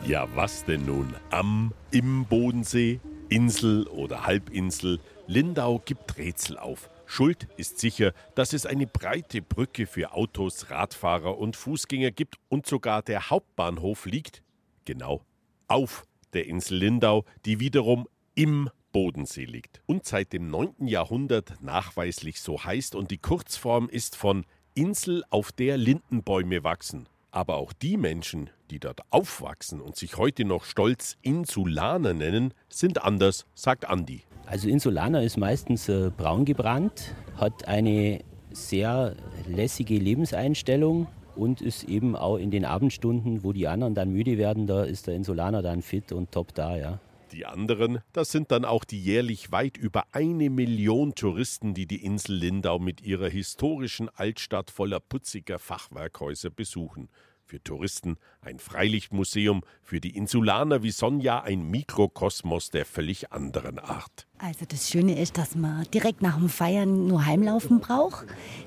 Ja, was denn nun? Am, im Bodensee, Insel oder Halbinsel, Lindau gibt Rätsel auf. Schuld ist sicher, dass es eine breite Brücke für Autos, Radfahrer und Fußgänger gibt und sogar der Hauptbahnhof liegt, genau, auf der Insel Lindau, die wiederum im Bodensee liegt und seit dem 9. Jahrhundert nachweislich so heißt und die Kurzform ist von Insel, auf der Lindenbäume wachsen. Aber auch die Menschen, die dort aufwachsen und sich heute noch stolz Insulaner nennen, sind anders, sagt Andi. Also Insulaner ist meistens äh, braun gebrannt, hat eine sehr lässige Lebenseinstellung und ist eben auch in den Abendstunden, wo die anderen dann müde werden, da ist der Insulaner dann fit und top da, ja. Die anderen, das sind dann auch die jährlich weit über eine Million Touristen, die die Insel Lindau mit ihrer historischen Altstadt voller putziger Fachwerkhäuser besuchen. Für Touristen ein Freilichtmuseum, für die Insulaner wie Sonja ein Mikrokosmos der völlig anderen Art. Also das Schöne ist, dass man direkt nach dem Feiern nur heimlaufen braucht,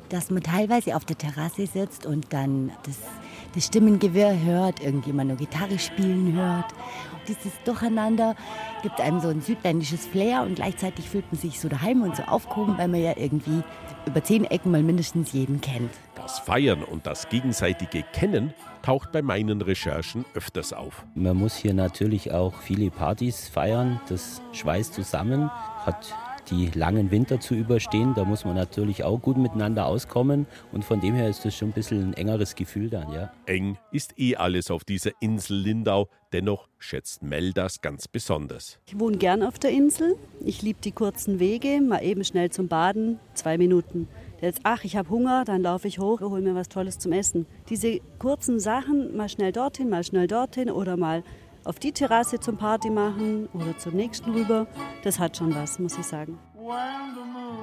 dass man teilweise auf der Terrasse sitzt und dann das, das Stimmengewirr hört, irgendjemand nur Gitarre spielen hört. Dieses Durcheinander gibt einem so ein südländisches Flair und gleichzeitig fühlt man sich so daheim und so aufgehoben, weil man ja irgendwie über zehn Ecken mal mindestens jeden kennt. Das Feiern und das gegenseitige Kennen taucht bei meinen Recherchen öfters auf. Man muss hier natürlich auch viele Partys feiern. Das schweißt zusammen, hat die langen Winter zu überstehen. Da muss man natürlich auch gut miteinander auskommen. Und von dem her ist das schon ein bisschen ein engeres Gefühl dann, ja. Eng ist eh alles auf dieser Insel Lindau. Dennoch schätzt Mel das ganz besonders. Ich wohne gern auf der Insel. Ich liebe die kurzen Wege, mal eben schnell zum Baden, zwei Minuten. Jetzt, ach, ich habe Hunger, dann laufe ich hoch, hole mir was Tolles zum Essen. Diese kurzen Sachen, mal schnell dorthin, mal schnell dorthin oder mal auf die Terrasse zum Party machen oder zum nächsten rüber, das hat schon was, muss ich sagen.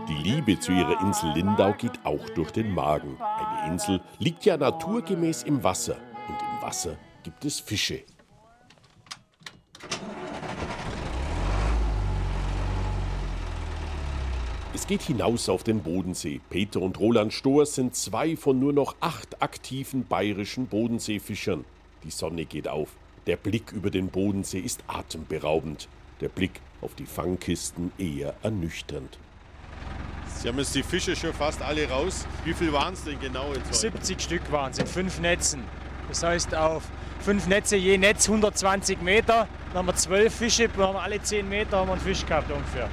Die Liebe zu ihrer Insel Lindau geht auch durch den Magen. Eine Insel liegt ja naturgemäß im Wasser und im Wasser gibt es Fische. Es geht hinaus auf den Bodensee. Peter und Roland Stohr sind zwei von nur noch acht aktiven bayerischen Bodenseefischern. Die Sonne geht auf. Der Blick über den Bodensee ist atemberaubend. Der Blick auf die Fangkisten eher ernüchternd. Sie haben jetzt die Fische schon fast alle raus. Wie viel waren es denn genau? Jetzt 70 Stück waren es in fünf Netzen. Das heißt, auf fünf Netze, je Netz 120 Meter. Dann haben wir zwölf Fische, wir haben alle 10 Meter haben wir einen Fisch gehabt ungefähr.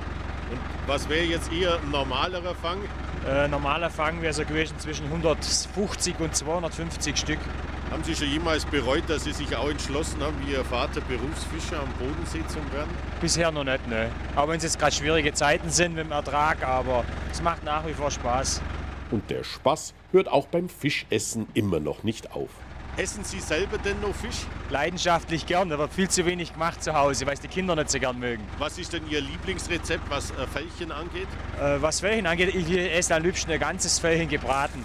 Und was wäre jetzt Ihr normalerer Fang? Äh, normaler Fang wäre so gewesen zwischen 150 und 250 Stück. Haben Sie schon jemals bereut, dass Sie sich auch entschlossen haben, wie Ihr Vater Berufsfischer am Bodensee zu werden? Bisher noch nicht, ne. Aber wenn es jetzt gerade schwierige Zeiten sind mit dem Ertrag, aber es macht nach wie vor Spaß. Und der Spaß hört auch beim Fischessen immer noch nicht auf. Essen Sie selber denn noch Fisch? Leidenschaftlich gern, da wird viel zu wenig gemacht zu Hause, weil es die Kinder nicht so gern mögen. Was ist denn Ihr Lieblingsrezept, was äh, Fällchen angeht? Äh, was Fällchen angeht, ich esse am liebsten ein ganzes Fällchen gebraten.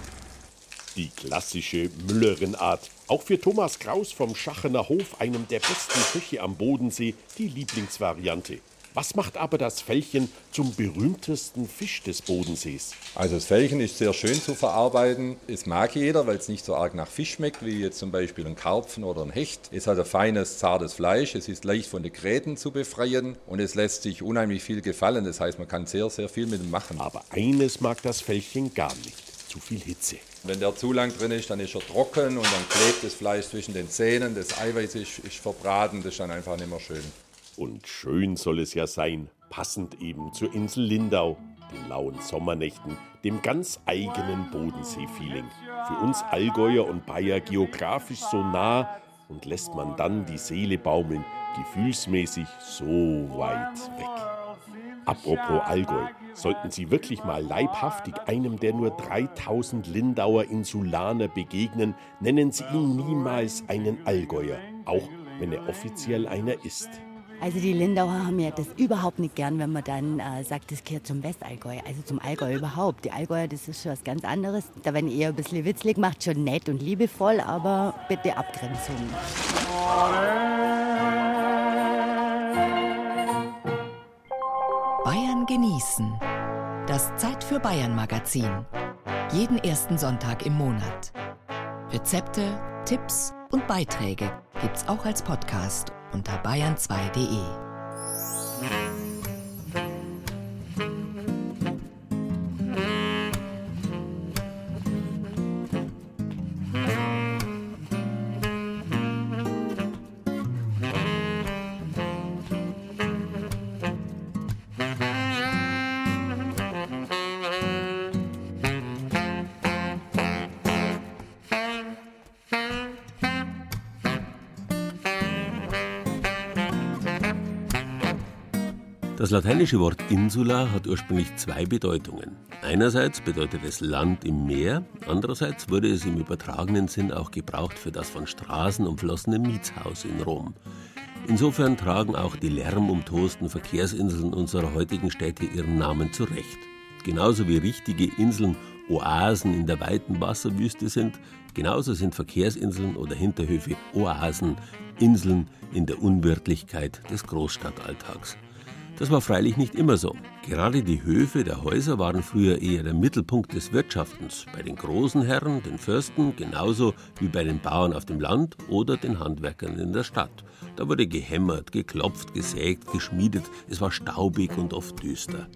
Die klassische Müllerin-Art. Auch für Thomas Kraus vom Schachener Hof, einem der besten Köche am Bodensee, die Lieblingsvariante. Was macht aber das Fellchen zum berühmtesten Fisch des Bodensees? Also das Fellchen ist sehr schön zu verarbeiten. Es mag jeder, weil es nicht so arg nach Fisch schmeckt, wie jetzt zum Beispiel ein Karpfen oder ein Hecht. Es hat ein feines, zartes Fleisch. Es ist leicht von den Gräten zu befreien und es lässt sich unheimlich viel gefallen. Das heißt, man kann sehr, sehr viel mit ihm machen. Aber eines mag das Fellchen gar nicht. Zu viel Hitze. Wenn der zu lang drin ist, dann ist er trocken und dann klebt das Fleisch zwischen den Zähnen. Das Eiweiß ist, ist verbraten. Das ist dann einfach nicht mehr schön. Und schön soll es ja sein, passend eben zur Insel Lindau, den lauen Sommernächten, dem ganz eigenen Bodensee-Feeling. Für uns Allgäuer und Bayer geografisch so nah und lässt man dann die Seele baumeln, gefühlsmäßig so weit weg. Apropos Allgäu, sollten Sie wirklich mal leibhaftig einem der nur 3000 Lindauer Insulaner begegnen, nennen Sie ihn niemals einen Allgäuer, auch wenn er offiziell einer ist. Also die Lindauer haben ja das überhaupt nicht gern, wenn man dann äh, sagt, das gehört zum Westallgäu, also zum Allgäu überhaupt. Die Allgäuer, das ist schon was ganz anderes. Da werden eher ein bisschen witzlig gemacht, schon nett und liebevoll, aber bitte Abgrenzung. Bayern genießen. Das Zeit für Bayern Magazin. Jeden ersten Sonntag im Monat. Rezepte, Tipps und Beiträge gibt's auch als Podcast unter bayern2.de. Das lateinische Wort Insula hat ursprünglich zwei Bedeutungen. Einerseits bedeutet es Land im Meer, andererseits wurde es im übertragenen Sinn auch gebraucht für das von Straßen umflossene Mietshaus in Rom. Insofern tragen auch die lärmumtosten Verkehrsinseln unserer heutigen Städte ihren Namen zurecht. Genauso wie richtige Inseln Oasen in der weiten Wasserwüste sind, genauso sind Verkehrsinseln oder Hinterhöfe Oasen, Inseln in der Unwirtlichkeit des Großstadtalltags. Das war freilich nicht immer so. Gerade die Höfe der Häuser waren früher eher der Mittelpunkt des Wirtschaftens, bei den großen Herren, den Fürsten, genauso wie bei den Bauern auf dem Land oder den Handwerkern in der Stadt. Da wurde gehämmert, geklopft, gesägt, geschmiedet, es war staubig und oft düster.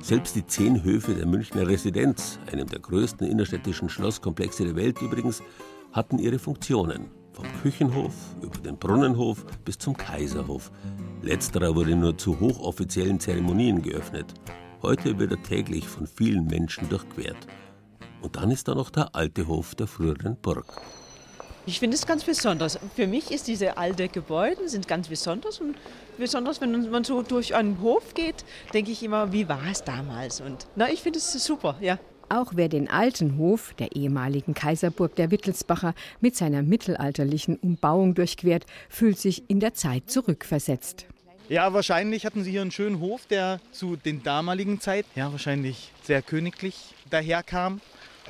Selbst die zehn Höfe der Münchner Residenz, einem der größten innerstädtischen Schlosskomplexe der Welt übrigens, hatten ihre Funktionen. Vom Küchenhof über den Brunnenhof bis zum Kaiserhof. Letzterer wurde nur zu hochoffiziellen Zeremonien geöffnet. Heute wird er täglich von vielen Menschen durchquert. Und dann ist da noch der alte Hof der früheren Burg. Ich finde es ganz besonders. Für mich ist diese alte Gebäude sind ganz besonders und besonders wenn man so durch einen Hof geht, denke ich immer, wie war es damals? Und na, ich finde es super, ja. Auch wer den alten Hof der ehemaligen Kaiserburg der Wittelsbacher mit seiner mittelalterlichen Umbauung durchquert, fühlt sich in der Zeit zurückversetzt. Ja, wahrscheinlich hatten sie hier einen schönen Hof, der zu den damaligen Zeit, ja, wahrscheinlich sehr königlich daherkam.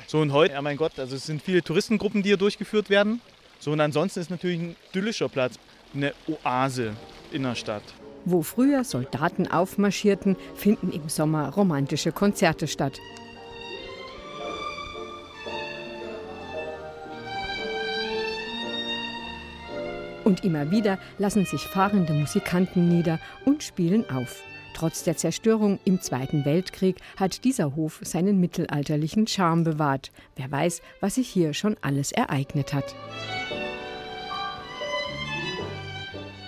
So und heute, ja mein Gott, also es sind viele Touristengruppen, die hier durchgeführt werden. So und ansonsten ist natürlich ein idyllischer Platz, eine Oase in der Stadt. Wo früher Soldaten aufmarschierten, finden im Sommer romantische Konzerte statt. Und immer wieder lassen sich fahrende Musikanten nieder und spielen auf. Trotz der Zerstörung im Zweiten Weltkrieg hat dieser Hof seinen mittelalterlichen Charme bewahrt. Wer weiß, was sich hier schon alles ereignet hat.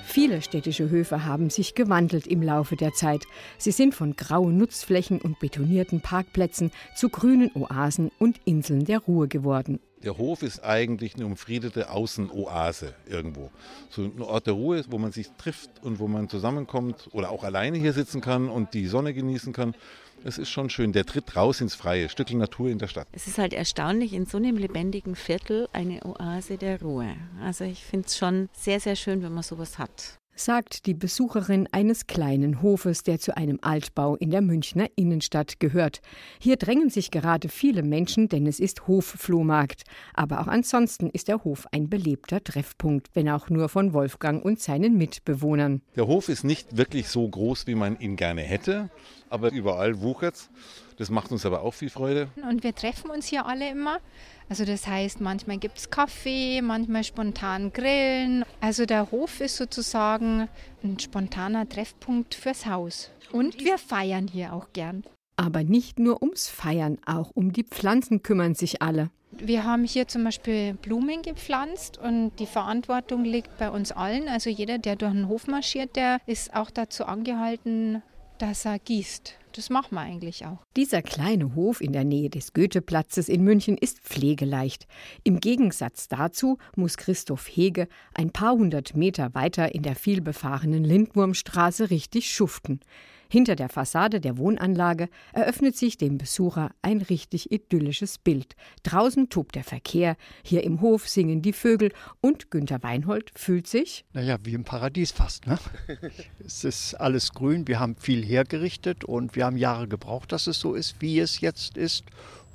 Viele städtische Höfe haben sich gewandelt im Laufe der Zeit. Sie sind von grauen Nutzflächen und betonierten Parkplätzen zu grünen Oasen und Inseln der Ruhe geworden. Der Hof ist eigentlich eine umfriedete Außenoase irgendwo. So ein Ort der Ruhe, wo man sich trifft und wo man zusammenkommt oder auch alleine hier sitzen kann und die Sonne genießen kann. Es ist schon schön. Der tritt raus ins Freie, Stückel Natur in der Stadt. Es ist halt erstaunlich, in so einem lebendigen Viertel eine Oase der Ruhe. Also ich finde es schon sehr, sehr schön, wenn man sowas hat sagt die Besucherin eines kleinen Hofes, der zu einem Altbau in der Münchner Innenstadt gehört. Hier drängen sich gerade viele Menschen, denn es ist Hofflohmarkt. Aber auch ansonsten ist der Hof ein belebter Treffpunkt, wenn auch nur von Wolfgang und seinen Mitbewohnern. Der Hof ist nicht wirklich so groß, wie man ihn gerne hätte, aber überall wuchert's. Das macht uns aber auch viel Freude. Und wir treffen uns hier alle immer. Also das heißt, manchmal gibt es Kaffee, manchmal spontan Grillen. Also der Hof ist sozusagen ein spontaner Treffpunkt fürs Haus. Und wir feiern hier auch gern. Aber nicht nur ums Feiern, auch um die Pflanzen kümmern sich alle. Wir haben hier zum Beispiel Blumen gepflanzt und die Verantwortung liegt bei uns allen. Also jeder, der durch den Hof marschiert, der ist auch dazu angehalten, dass er gießt. Das machen wir eigentlich auch. Dieser kleine Hof in der Nähe des Goetheplatzes in München ist pflegeleicht. Im Gegensatz dazu muss Christoph Hege ein paar hundert Meter weiter in der vielbefahrenen Lindwurmstraße richtig schuften. Hinter der Fassade der Wohnanlage eröffnet sich dem Besucher ein richtig idyllisches Bild. Draußen tobt der Verkehr, hier im Hof singen die Vögel und Günter Weinhold fühlt sich. Naja, wie im Paradies fast. Ne? es ist alles grün, wir haben viel hergerichtet und wir haben Jahre gebraucht, dass es so ist, wie es jetzt ist.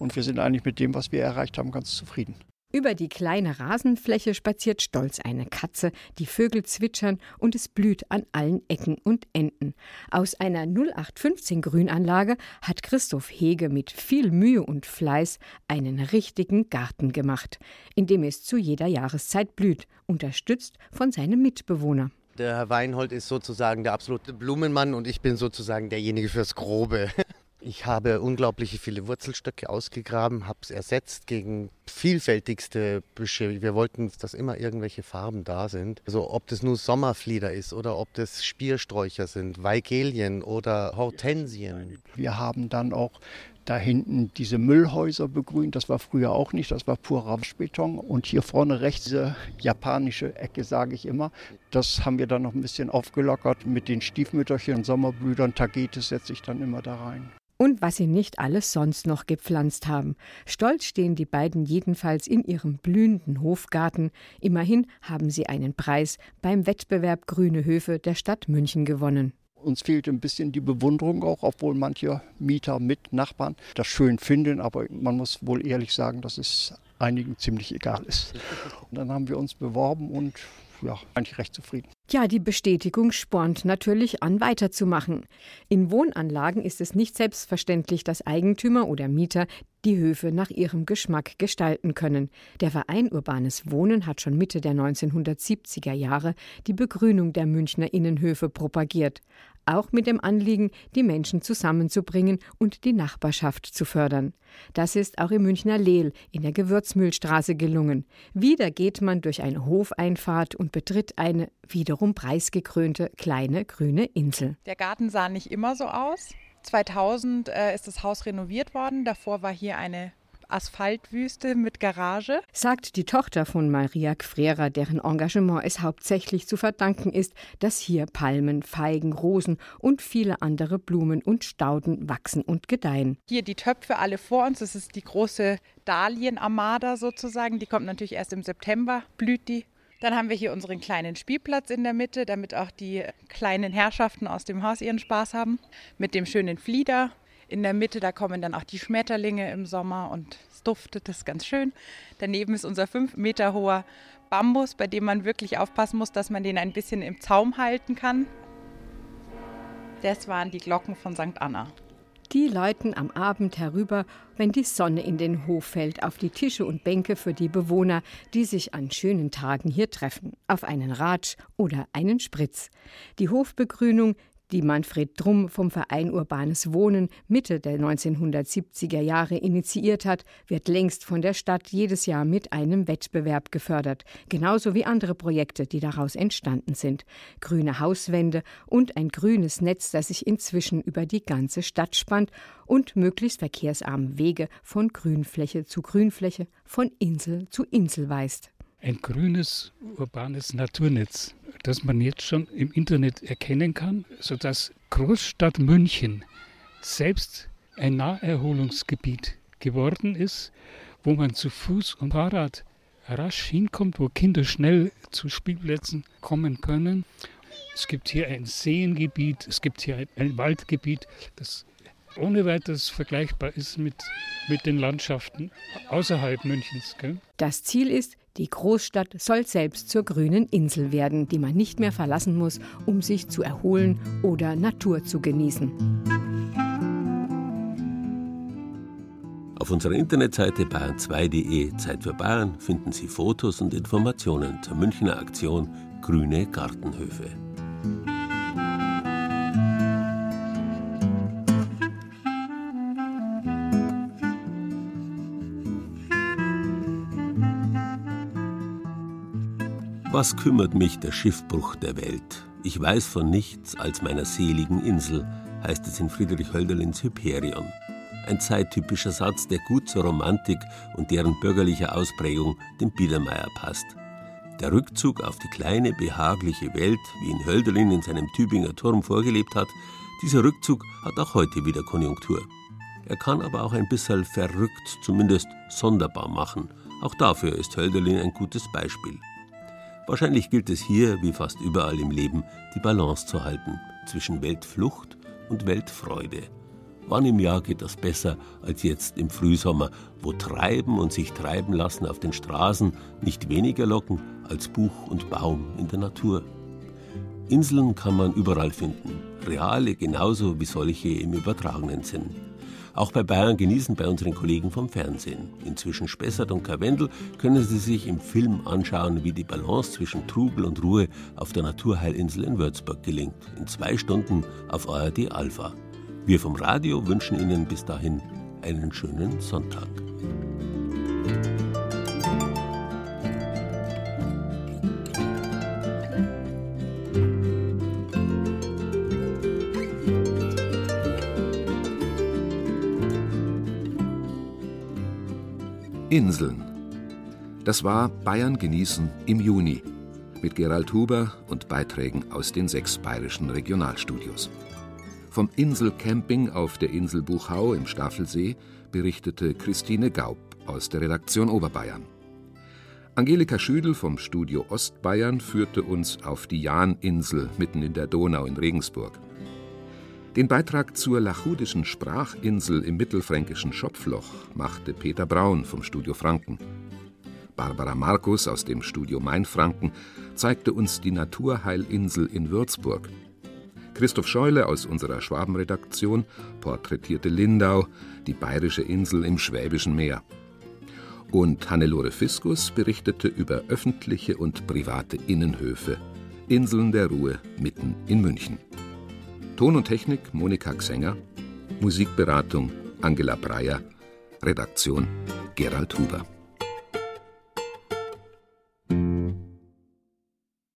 Und wir sind eigentlich mit dem, was wir erreicht haben, ganz zufrieden. Über die kleine Rasenfläche spaziert stolz eine Katze, die Vögel zwitschern und es blüht an allen Ecken und Enden. Aus einer 0815 Grünanlage hat Christoph Hege mit viel Mühe und Fleiß einen richtigen Garten gemacht, in dem es zu jeder Jahreszeit blüht, unterstützt von seinem Mitbewohner. Der Herr Weinhold ist sozusagen der absolute Blumenmann und ich bin sozusagen derjenige fürs Grobe. Ich habe unglaublich viele Wurzelstöcke ausgegraben, habe es ersetzt gegen vielfältigste Büsche. Wir wollten, dass immer irgendwelche Farben da sind. Also ob das nur Sommerflieder ist oder ob das Spiersträucher sind, Weigelien oder Hortensien. Wir haben dann auch da hinten diese Müllhäuser begrünt. Das war früher auch nicht, das war purer Waschbeton. Und hier vorne rechts diese japanische Ecke, sage ich immer. Das haben wir dann noch ein bisschen aufgelockert mit den Stiefmütterchen, Sommerblütern, Tagetes setze ich dann immer da rein und was sie nicht alles sonst noch gepflanzt haben. Stolz stehen die beiden jedenfalls in ihrem blühenden Hofgarten. Immerhin haben sie einen Preis beim Wettbewerb Grüne Höfe der Stadt München gewonnen. Uns fehlt ein bisschen die Bewunderung auch, obwohl manche Mieter mit Nachbarn das schön finden. Aber man muss wohl ehrlich sagen, dass es einigen ziemlich egal ist. Und dann haben wir uns beworben und ja, eigentlich recht zufrieden. Ja, die Bestätigung spornt natürlich an, weiterzumachen. In Wohnanlagen ist es nicht selbstverständlich, dass Eigentümer oder Mieter die Höfe nach ihrem Geschmack gestalten können. Der Verein Urbanes Wohnen hat schon Mitte der 1970er Jahre die Begrünung der Münchner Innenhöfe propagiert auch mit dem Anliegen, die Menschen zusammenzubringen und die Nachbarschaft zu fördern. Das ist auch im Münchner Lehl in der Gewürzmühlstraße gelungen. Wieder geht man durch eine Hofeinfahrt und betritt eine wiederum preisgekrönte kleine grüne Insel. Der Garten sah nicht immer so aus. 2000 äh, ist das Haus renoviert worden. Davor war hier eine Asphaltwüste mit Garage. Sagt die Tochter von Maria Gfrera, deren Engagement es hauptsächlich zu verdanken ist, dass hier Palmen, Feigen, Rosen und viele andere Blumen und Stauden wachsen und gedeihen. Hier die Töpfe alle vor uns, das ist die große Dahlienarmada sozusagen. Die kommt natürlich erst im September, blüht die. Dann haben wir hier unseren kleinen Spielplatz in der Mitte, damit auch die kleinen Herrschaften aus dem Haus ihren Spaß haben. Mit dem schönen Flieder, in der Mitte, da kommen dann auch die Schmetterlinge im Sommer und es duftet, das ist ganz schön. Daneben ist unser fünf Meter hoher Bambus, bei dem man wirklich aufpassen muss, dass man den ein bisschen im Zaum halten kann. Das waren die Glocken von St. Anna. Die läuten am Abend herüber, wenn die Sonne in den Hof fällt, auf die Tische und Bänke für die Bewohner, die sich an schönen Tagen hier treffen, auf einen Ratsch oder einen Spritz. Die Hofbegrünung, die Manfred Drum vom Verein Urbanes Wohnen Mitte der 1970er Jahre initiiert hat, wird längst von der Stadt jedes Jahr mit einem Wettbewerb gefördert, genauso wie andere Projekte, die daraus entstanden sind. Grüne Hauswände und ein grünes Netz, das sich inzwischen über die ganze Stadt spannt und möglichst verkehrsarme Wege von Grünfläche zu Grünfläche, von Insel zu Insel weist. Ein grünes urbanes Naturnetz das man jetzt schon im Internet erkennen kann, sodass Großstadt München selbst ein Naherholungsgebiet geworden ist, wo man zu Fuß und Fahrrad rasch hinkommt, wo Kinder schnell zu Spielplätzen kommen können. Es gibt hier ein Seengebiet, es gibt hier ein, Waldgebiet, das ohne weiteres vergleichbar ist mit, mit den Landschaften außerhalb Münchens. Gell? Das Ziel ist, die Großstadt soll selbst zur grünen Insel werden, die man nicht mehr verlassen muss, um sich zu erholen oder Natur zu genießen. Auf unserer Internetseite bayern2.de Zeit für Bayern finden Sie Fotos und Informationen zur Münchner Aktion Grüne Gartenhöfe. Was kümmert mich der Schiffbruch der Welt? Ich weiß von nichts als meiner seligen Insel, heißt es in Friedrich Hölderlins Hyperion. Ein zeittypischer Satz, der gut zur Romantik und deren bürgerlicher Ausprägung dem Biedermeier passt. Der Rückzug auf die kleine, behagliche Welt, wie ihn Hölderlin in seinem Tübinger Turm vorgelebt hat, dieser Rückzug hat auch heute wieder Konjunktur. Er kann aber auch ein bisschen verrückt, zumindest sonderbar machen. Auch dafür ist Hölderlin ein gutes Beispiel. Wahrscheinlich gilt es hier, wie fast überall im Leben, die Balance zu halten zwischen Weltflucht und Weltfreude. Wann im Jahr geht das besser als jetzt im Frühsommer, wo Treiben und sich treiben lassen auf den Straßen nicht weniger locken als Buch und Baum in der Natur? Inseln kann man überall finden, reale genauso wie solche im übertragenen Sinn. Auch bei Bayern genießen bei unseren Kollegen vom Fernsehen. Inzwischen Spessart und Karwendel können Sie sich im Film anschauen, wie die Balance zwischen Trubel und Ruhe auf der Naturheilinsel in Würzburg gelingt. In zwei Stunden auf ARD Alpha. Wir vom Radio wünschen Ihnen bis dahin einen schönen Sonntag. Inseln. Das war Bayern genießen im Juni mit Gerald Huber und Beiträgen aus den sechs bayerischen Regionalstudios. Vom Inselcamping auf der Insel Buchau im Staffelsee berichtete Christine Gaub aus der Redaktion Oberbayern. Angelika Schüdel vom Studio Ostbayern führte uns auf die Jahninsel mitten in der Donau in Regensburg. Den Beitrag zur lachudischen Sprachinsel im mittelfränkischen Schopfloch machte Peter Braun vom Studio Franken. Barbara Markus aus dem Studio Mainfranken zeigte uns die Naturheilinsel in Würzburg. Christoph Scheule aus unserer Schwabenredaktion porträtierte Lindau, die bayerische Insel im Schwäbischen Meer. Und Hannelore Fiskus berichtete über öffentliche und private Innenhöfe, Inseln der Ruhe mitten in München. Ton und Technik Monika Xenger, Musikberatung Angela Breyer, Redaktion Gerald Huber.